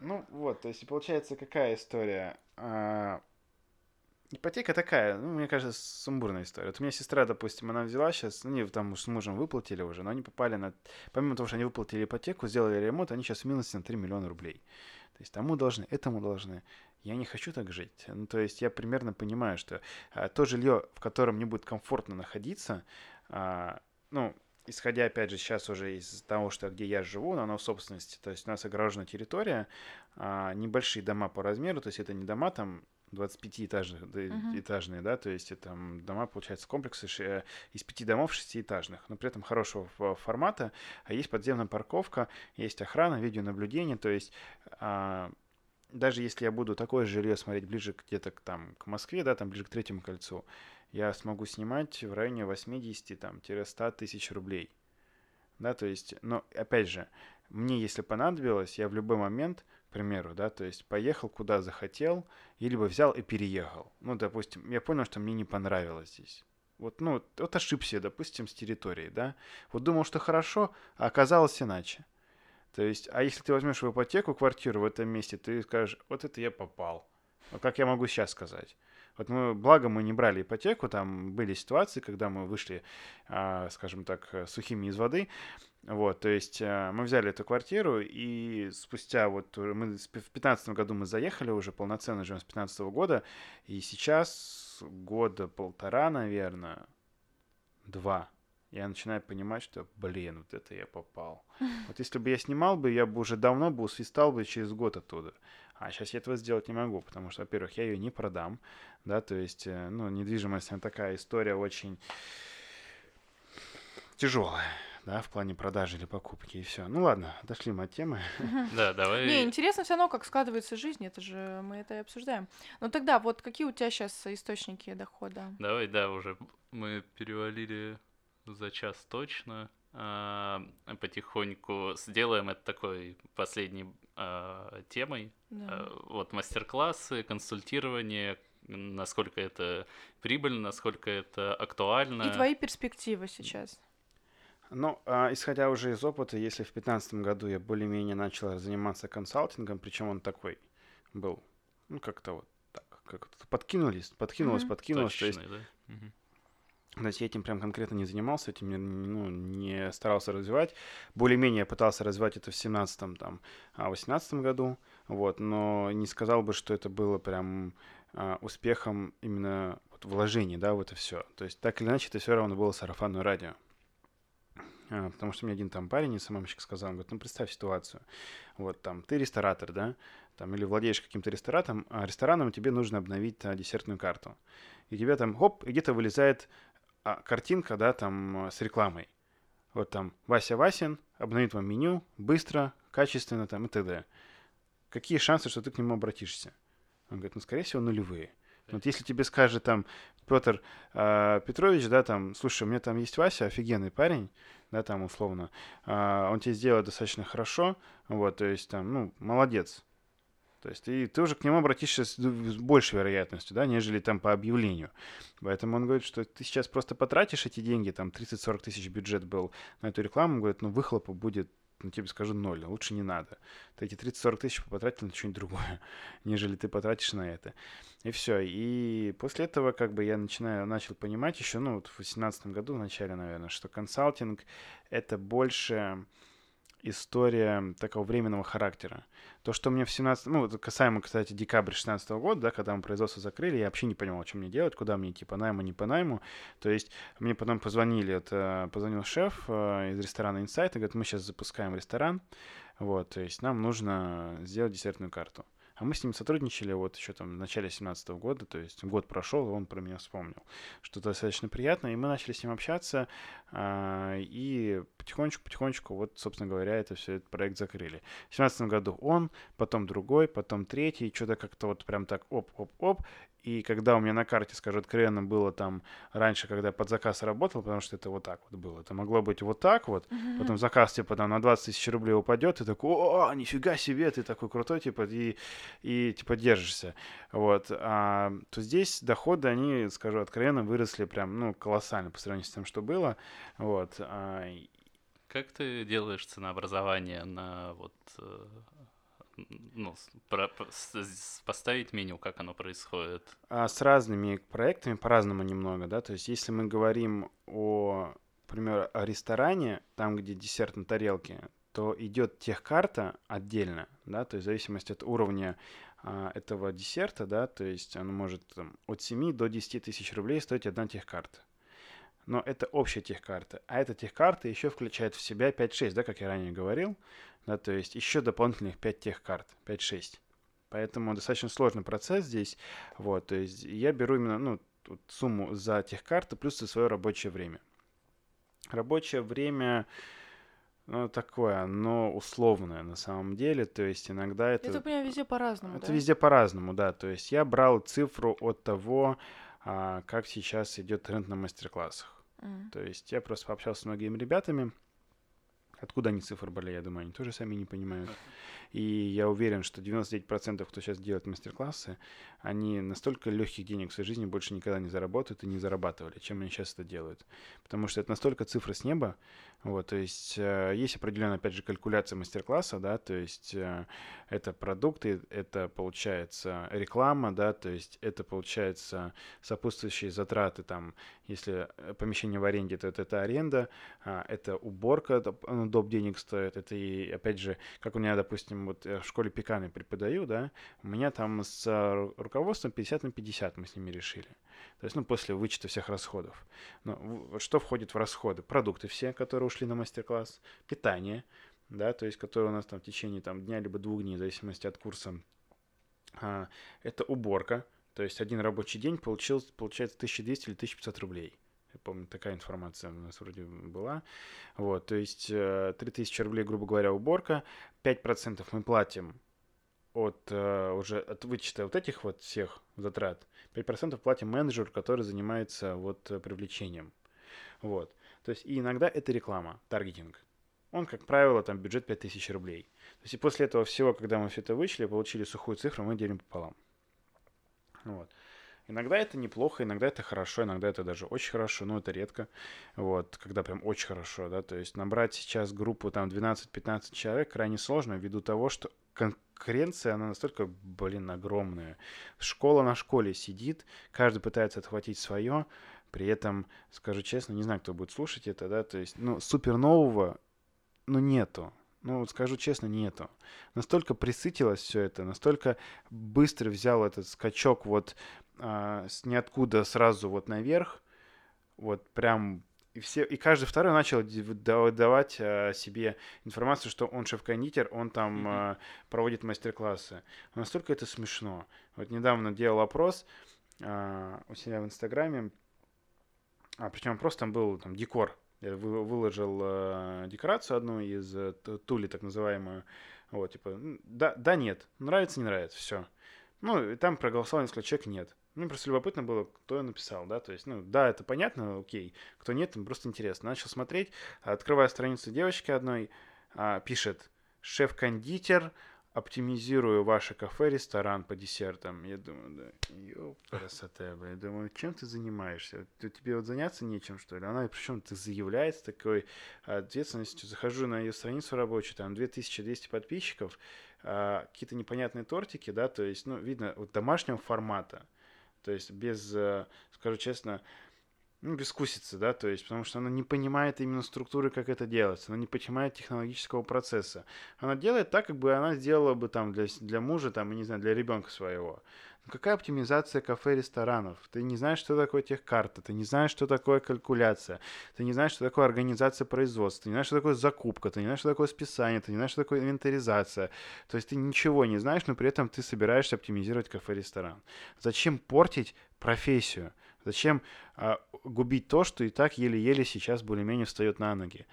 Ну вот, то есть получается какая история? А, ипотека такая, ну, мне кажется, сумбурная история. Вот у меня сестра, допустим, она взяла сейчас, ну, они там с мужем выплатили уже, но они попали на... Помимо того, что они выплатили ипотеку, сделали ремонт, они сейчас в минусе на 3 миллиона рублей. То есть тому должны, этому должны. Я не хочу так жить. Ну, то есть я примерно понимаю, что а, то жилье, в котором мне будет комфортно находиться, а, ну, исходя, опять же, сейчас уже из того, что где я живу, оно в собственности, то есть у нас огорожена территория, а, небольшие дома по размеру, то есть это не дома там 25-этажных, да, Мгм. этажные, да, то есть это дома, получается, комплексы э, из пяти домов шестиэтажных, но при этом хорошего формата, а есть подземная парковка, есть охрана, видеонаблюдение, то есть а, даже если я буду такое жилье смотреть ближе где-то к, там, к Москве, да, там ближе к третьему кольцу, я смогу снимать в районе 80-100 тысяч рублей. Да, то есть, но опять же, мне если понадобилось, я в любой момент, к примеру, да, то есть поехал куда захотел, и либо взял и переехал. Ну, допустим, я понял, что мне не понравилось здесь. Вот, ну, вот ошибся, допустим, с территорией, да. Вот думал, что хорошо, а оказалось иначе. То есть, а если ты возьмешь в ипотеку квартиру в этом месте, ты скажешь, вот это я попал. Вот как я могу сейчас сказать? Вот мы, благо, мы не брали ипотеку, там были ситуации, когда мы вышли, а, скажем так, э, сухими из воды. Вот, то есть а, мы взяли эту квартиру, и спустя вот мы в 15 году мы заехали уже полноценно живем с 15 года, и сейчас года полтора, наверное, два, я начинаю понимать, что, блин, вот это я попал. Вот если бы я снимал бы, я бы уже давно бы усвистал бы через год оттуда. А сейчас я этого сделать не могу, потому что, во-первых, я ее не продам, да, то есть, э, ну, недвижимость, она такая история очень тяжелая, да, в плане продажи или покупки, и все. Ну ладно, отошли мы от темы. Да, давай. Не, интересно все равно, как складывается жизнь, это же мы это и обсуждаем. Ну тогда, вот какие у тебя сейчас источники дохода? Давай, да, уже мы перевалили за час точно. А, потихоньку сделаем это такой последней а, темой. Да. А, вот мастер-классы, консультирование, насколько это прибыльно, насколько это актуально. И твои перспективы сейчас. Ну, а, исходя уже из опыта, если в 2015 году я более-менее начал заниматься консалтингом, причем он такой был, ну, как-то вот так, как подкинулись, подкинулось, Мгм. подкинулось, то есть Точечный, да? Мгм. То есть я этим прям конкретно не занимался, этим не, ну, не старался развивать. Более-менее пытался развивать это в 17-м, там, а, 18 году, вот, но не сказал бы, что это было прям а, успехом именно вот вложений, да, в это все. То есть так или иначе это все равно было сарафанное радио. А, потому что мне один там парень, СММщик, сказал, он говорит, ну представь ситуацию, вот там ты ресторатор, да, там или владеешь каким-то ресторатором, а рестораном тебе нужно обновить а, десертную карту. И тебе там, хоп, где-то вылезает а, картинка, да, там а, с рекламой. Вот там Вася Васин обновит вам меню быстро, качественно там и т.д. Какие шансы, что ты к нему обратишься? Он говорит, ну, скорее всего, нулевые. Вот если тебе скажет там Петр а, Петрович, да, там, слушай, у меня там есть Вася, офигенный парень, да, там условно, а, он тебе сделает достаточно хорошо, вот, то есть там, ну, молодец. То есть и ты уже к нему обратишься с, с большей вероятностью, да, нежели там по объявлению. Поэтому он говорит, что ты сейчас просто потратишь эти деньги, там 30-40 тысяч бюджет был на эту рекламу, он говорит, ну выхлопа будет, ну тебе скажу, ноль, лучше не надо. Ты эти 30-40 тысяч потратил на что-нибудь другое, нежели ты потратишь на это. И все. И после этого как бы я начинаю, начал понимать еще, ну вот в 2018 году в начале, наверное, что консалтинг это больше история такого временного характера. То, что мне в 17... Ну, касаемо, кстати, декабря 16 года, да, когда мы производство закрыли, я вообще не понимал, что мне делать, куда мне идти, по найму, не по найму. То есть мне потом позвонили, это позвонил шеф э, из ресторана Insight и говорит, мы сейчас запускаем ресторан, вот, то есть нам нужно сделать десертную карту. А мы с ним сотрудничали вот еще там в начале 17 года, то есть год прошел, и он про меня вспомнил, что достаточно приятно, и мы начали с ним общаться, а, и потихонечку-потихонечку, вот, собственно говоря, это все, этот проект закрыли. В 17 году он, потом другой, потом третий, что-то как-то вот прям так оп-оп-оп, и когда у меня на карте, скажу откровенно, было там раньше, когда я под заказ работал, потому что это вот так вот было. Это могло быть вот так вот, mm-hmm. потом заказ типа там на 20 тысяч рублей упадет, и такой, о, нифига себе, ты такой крутой, типа, и, и типа держишься. Вот. А, то здесь доходы, они, скажу откровенно, выросли прям, ну, колоссально по сравнению с тем, что было. Вот. А, как ты делаешь ценообразование на вот э, ну, про, поставить меню, как оно происходит? А с разными проектами по-разному немного, да, то есть если мы говорим о, например, о ресторане, там, где десерт на тарелке, то идет техкарта отдельно, да, то есть в зависимости от уровня а, этого десерта, да, то есть он может там, от 7 до 10 тысяч рублей стоить одна техкарта. Но это общая техкарта. А эта техкарта еще включает в себя 5-6, да, как я ранее говорил да, то есть еще дополнительных 5 тех карт, 5-6. Поэтому достаточно сложный процесс здесь, вот, то есть я беру именно, ну, сумму за тех карты плюс за свое рабочее время. Рабочее время, ну, такое, но условное на самом деле, то есть иногда это... Это, понимаю, везде по-разному, Это да? везде по-разному, да, то есть я брал цифру от того, а, как сейчас идет тренд на мастер-классах. Mm. То есть я просто пообщался с многими ребятами, Откуда они цифры брали, я думаю, они тоже сами не понимают. И я уверен, что 99% кто сейчас делает мастер-классы, они настолько легких денег в своей жизни больше никогда не заработают и не зарабатывали, чем они сейчас это делают. Потому что это настолько цифры с неба, вот, то есть э, есть определенная, опять же, калькуляция мастер-класса, да, то есть э, это продукты, это получается реклама, да, то есть это получается сопутствующие затраты, там, если э, помещение в аренде, то это, это аренда, а, это уборка, ну, доп. денег стоит, это и, опять же, как у меня, допустим, вот я в школе пеканы преподаю, да, у меня там с руководством 50 на 50 мы с ними решили. То есть, ну, после вычета всех расходов. Но что входит в расходы? Продукты все, которые ушли на мастер-класс, питание, да, то есть, которое у нас там в течение там, дня либо двух дней, в зависимости от курса. А, это уборка, то есть один рабочий день получил, получается 1200 или 1500 рублей. Я помню, такая информация у нас вроде была. Вот, то есть 3000 э, рублей, грубо говоря, уборка. 5% мы платим от э, уже от вычета вот этих вот всех затрат. 5% платим менеджеру, который занимается вот э, привлечением. Вот. То есть и иногда это реклама, таргетинг. Он, как правило, там бюджет 5000 рублей. То есть и после этого всего, когда мы все это вычли, получили сухую цифру, мы делим пополам. Вот. Иногда это неплохо, иногда это хорошо, иногда это даже очень хорошо, но это редко, вот, когда прям очень хорошо, да, то есть набрать сейчас группу там 12-15 человек крайне сложно ввиду того, что конкуренция, она настолько, блин, огромная. Школа на школе сидит, каждый пытается отхватить свое, при этом, скажу честно, не знаю, кто будет слушать это, да, то есть, ну, супер нового, ну, нету. Ну, вот скажу честно, нету. Настолько присытилось все это, настолько быстро взял этот скачок вот а, с ниоткуда сразу вот наверх, вот прям и все, и каждый второй начал давать а, себе информацию, что он шеф-кондитер, он там mm-hmm. проводит мастер-классы. Настолько это смешно. Вот недавно делал опрос а, у себя в Инстаграме, а причем просто там был там декор. Я вы, выложил декорацию одну из а, тули, так называемую. Вот, типа, да, да, нет, нравится, не нравится, все. Ну, и там проголосовал несколько человек, нет. Мне просто любопытно было, кто написал, да, то есть, ну, да, это понятно, окей, кто нет, просто интересно. Начал смотреть, открывая страницу девочки одной, а, пишет «Шеф-кондитер, оптимизирую ваше кафе, ресторан по десертам». Я думаю, да, ёп, красота, бля. Я думаю, чем ты занимаешься? Тебе вот заняться нечем, что ли? Она причем ты заявляется такой ответственностью. Захожу на ее страницу рабочую, там 2200 подписчиков, а, какие-то непонятные тортики, да, то есть, ну, видно, вот домашнего формата – то есть без, э, скажу честно, ну, бескусица, да, то есть, потому что она не понимает именно структуры, как это делается, она не понимает технологического процесса. Она делает так, как бы она сделала бы там для, для мужа, там, не знаю, для ребенка своего. Но какая оптимизация кафе, ресторанов? Ты не знаешь, что такое техкарта, ты не знаешь, что такое калькуляция, ты не знаешь, что такое организация производства, ты не знаешь, что такое закупка, ты не знаешь, что такое списание, ты не знаешь, что такое инвентаризация. То есть ты ничего не знаешь, но при этом ты собираешься оптимизировать кафе-ресторан. Зачем портить профессию? Зачем а, губить то, что и так еле-еле сейчас более-менее встает на ноги?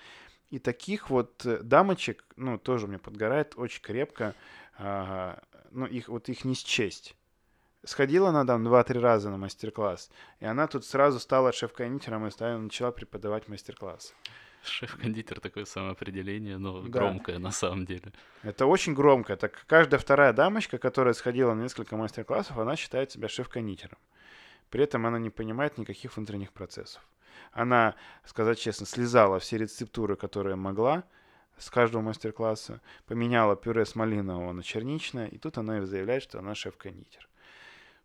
И таких вот э, дамочек, ну, тоже мне подгорает очень крепко, а, ну, их, вот их не счесть. Сходила она там два-три раза на мастер-класс, и она тут сразу стала шеф-кондитером и стала, начала преподавать мастер-класс. Шеф-кондитер такое самоопределение, но да. громкое на самом деле. Это очень громко. Так каждая вторая дамочка, которая сходила на несколько мастер-классов, она считает себя шеф-кондитером. При этом она не понимает никаких внутренних процессов. Она, сказать честно, слезала все рецептуры, которые могла с каждого мастер-класса, поменяла пюре с малинового на черничное, и тут она заявляет, что она шеф-кондитер.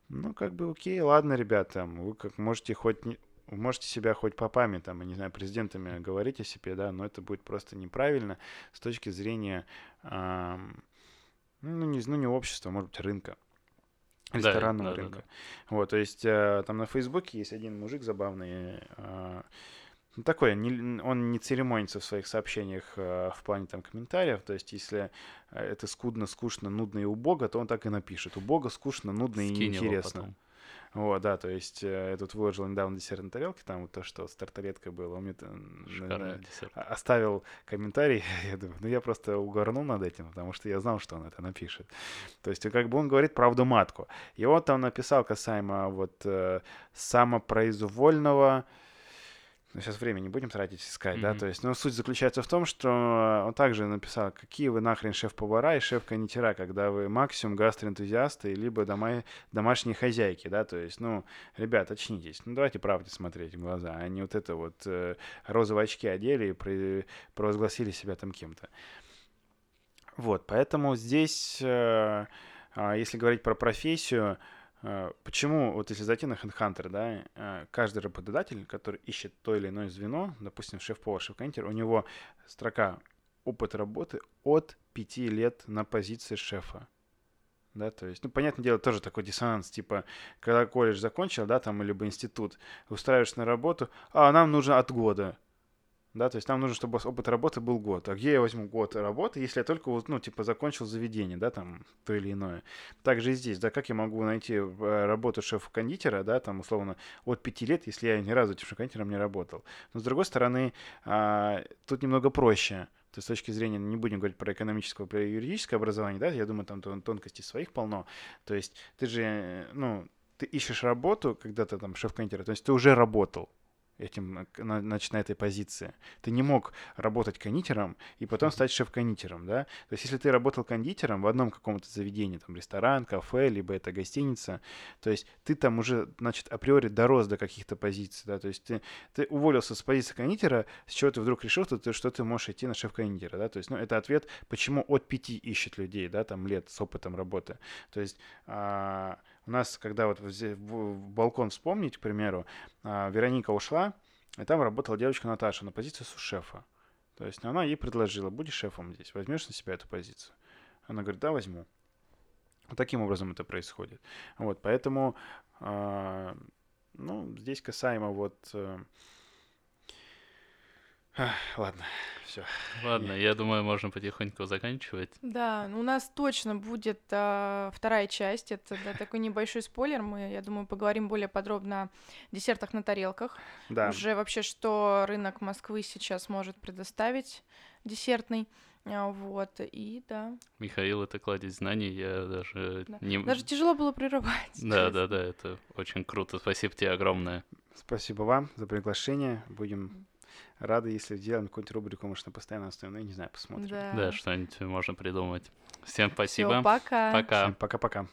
Ну, как бы окей, ладно, ребята, вы как можете хоть можете себя хоть попами, там, не знаю, президентами говорить о себе, да, но это будет просто неправильно с точки зрения, эм, ну, не, ну, не общества, может быть, рынка ресторанного да, рынка. Да, да. Вот, то есть э, там на Фейсбуке есть один мужик забавный, э, ну, такой, не, он не церемонится в своих сообщениях э, в плане там комментариев, то есть если это скудно, скучно, нудно и убого, то он так и напишет. Убого, скучно, нудно и неинтересно. Вот, да, то есть э, я тут выложил недавно десерт на тарелке, там вот то, что с тарталеткой было. Он мне на, оставил комментарий, я думаю, ну я просто угорнул над этим, потому что я знал, что он это напишет. То есть как бы он говорит правду матку. И он там написал касаемо вот э, самопроизвольного но сейчас время не будем тратить искать, mm-hmm. да, то есть, но суть заключается в том, что он также написал, какие вы нахрен шеф-повара и шеф-кондитера, когда вы максимум гастроэнтузиасты, либо дома... домашние хозяйки, да, то есть, ну, ребят, очнитесь, ну, давайте правде смотреть в глаза, а не вот это вот э, розовые очки одели и про... провозгласили себя там кем-то. Вот, поэтому здесь, э, э, если говорить про профессию, почему, вот если зайти на HeadHunter, да, а, каждый работодатель, который ищет то или иное звено, допустим, шеф-повар, шеф-кондитер, у него строка опыт работы от 5 лет на позиции шефа. Да, то есть, ну, понятное дело, тоже такой диссонанс, типа, когда колледж закончил, да, там, либо институт, устраиваешься на работу, а нам нужно от года да, то есть нам нужно, чтобы опыт работы был год. А где я возьму год работы, если я только, ну, типа, закончил заведение, да, там, то или иное. Также и здесь, да, как я могу найти э, работу шеф-кондитера, да, там, условно, от пяти лет, если я ни разу этим шеф-кондитером не работал. Но, с другой стороны, а, тут немного проще. То есть с точки зрения, не будем говорить про экономическое, про юридическое образование, да, я думаю, там тонкостей своих полно. То есть ты же, э, ну, ты ищешь работу, когда ты там шеф-кондитер, то есть ты уже работал, этим, значит, на этой позиции. Ты не мог работать кондитером и потом стать шеф-кондитером, да? То есть если ты работал кондитером в одном каком-то заведении, там, ресторан, кафе, либо это гостиница, то есть ты там уже, значит, априори дорос до каких-то позиций, да? То есть ты, ты уволился с позиции кондитера, с чего ты вдруг решил, что ты, что ты можешь идти на шеф-кондитера, да? То есть, ну, это ответ, почему от пяти ищет людей, да, там, лет с опытом работы. То есть... А, у нас, когда вот в, балкон вспомнить, к примеру, а, Вероника ушла, и там работала девочка Наташа на позиции сушефа. То есть она ей предложила, будешь шефом здесь, возьмешь на себя эту позицию. Она говорит, да, возьму. Вот таким образом это происходит. Вот, поэтому, э, ну, здесь касаемо вот... Э, ладно, все. Ладно, я думаю, можно потихоньку заканчивать. Да, ну, у нас точно будет а, вторая часть. Это да, такой небольшой спойлер. Мы, я думаю, поговорим более подробно о десертах на тарелках. Да. Уже вообще, что рынок Москвы сейчас может предоставить десертный. А, вот, и да. Михаил, это кладезь знаний, я даже да. не... Даже тяжело было прерывать. Да, да, да, это очень круто. Спасибо тебе огромное. Спасибо вам за приглашение. Будем рады, если сделаем какую-нибудь рубрику, может, на постоянно основной, не знаю, посмотрим. Да, да что-нибудь можно придумать. Всем спасибо. Всё, пока. Пока. Всем пока-пока.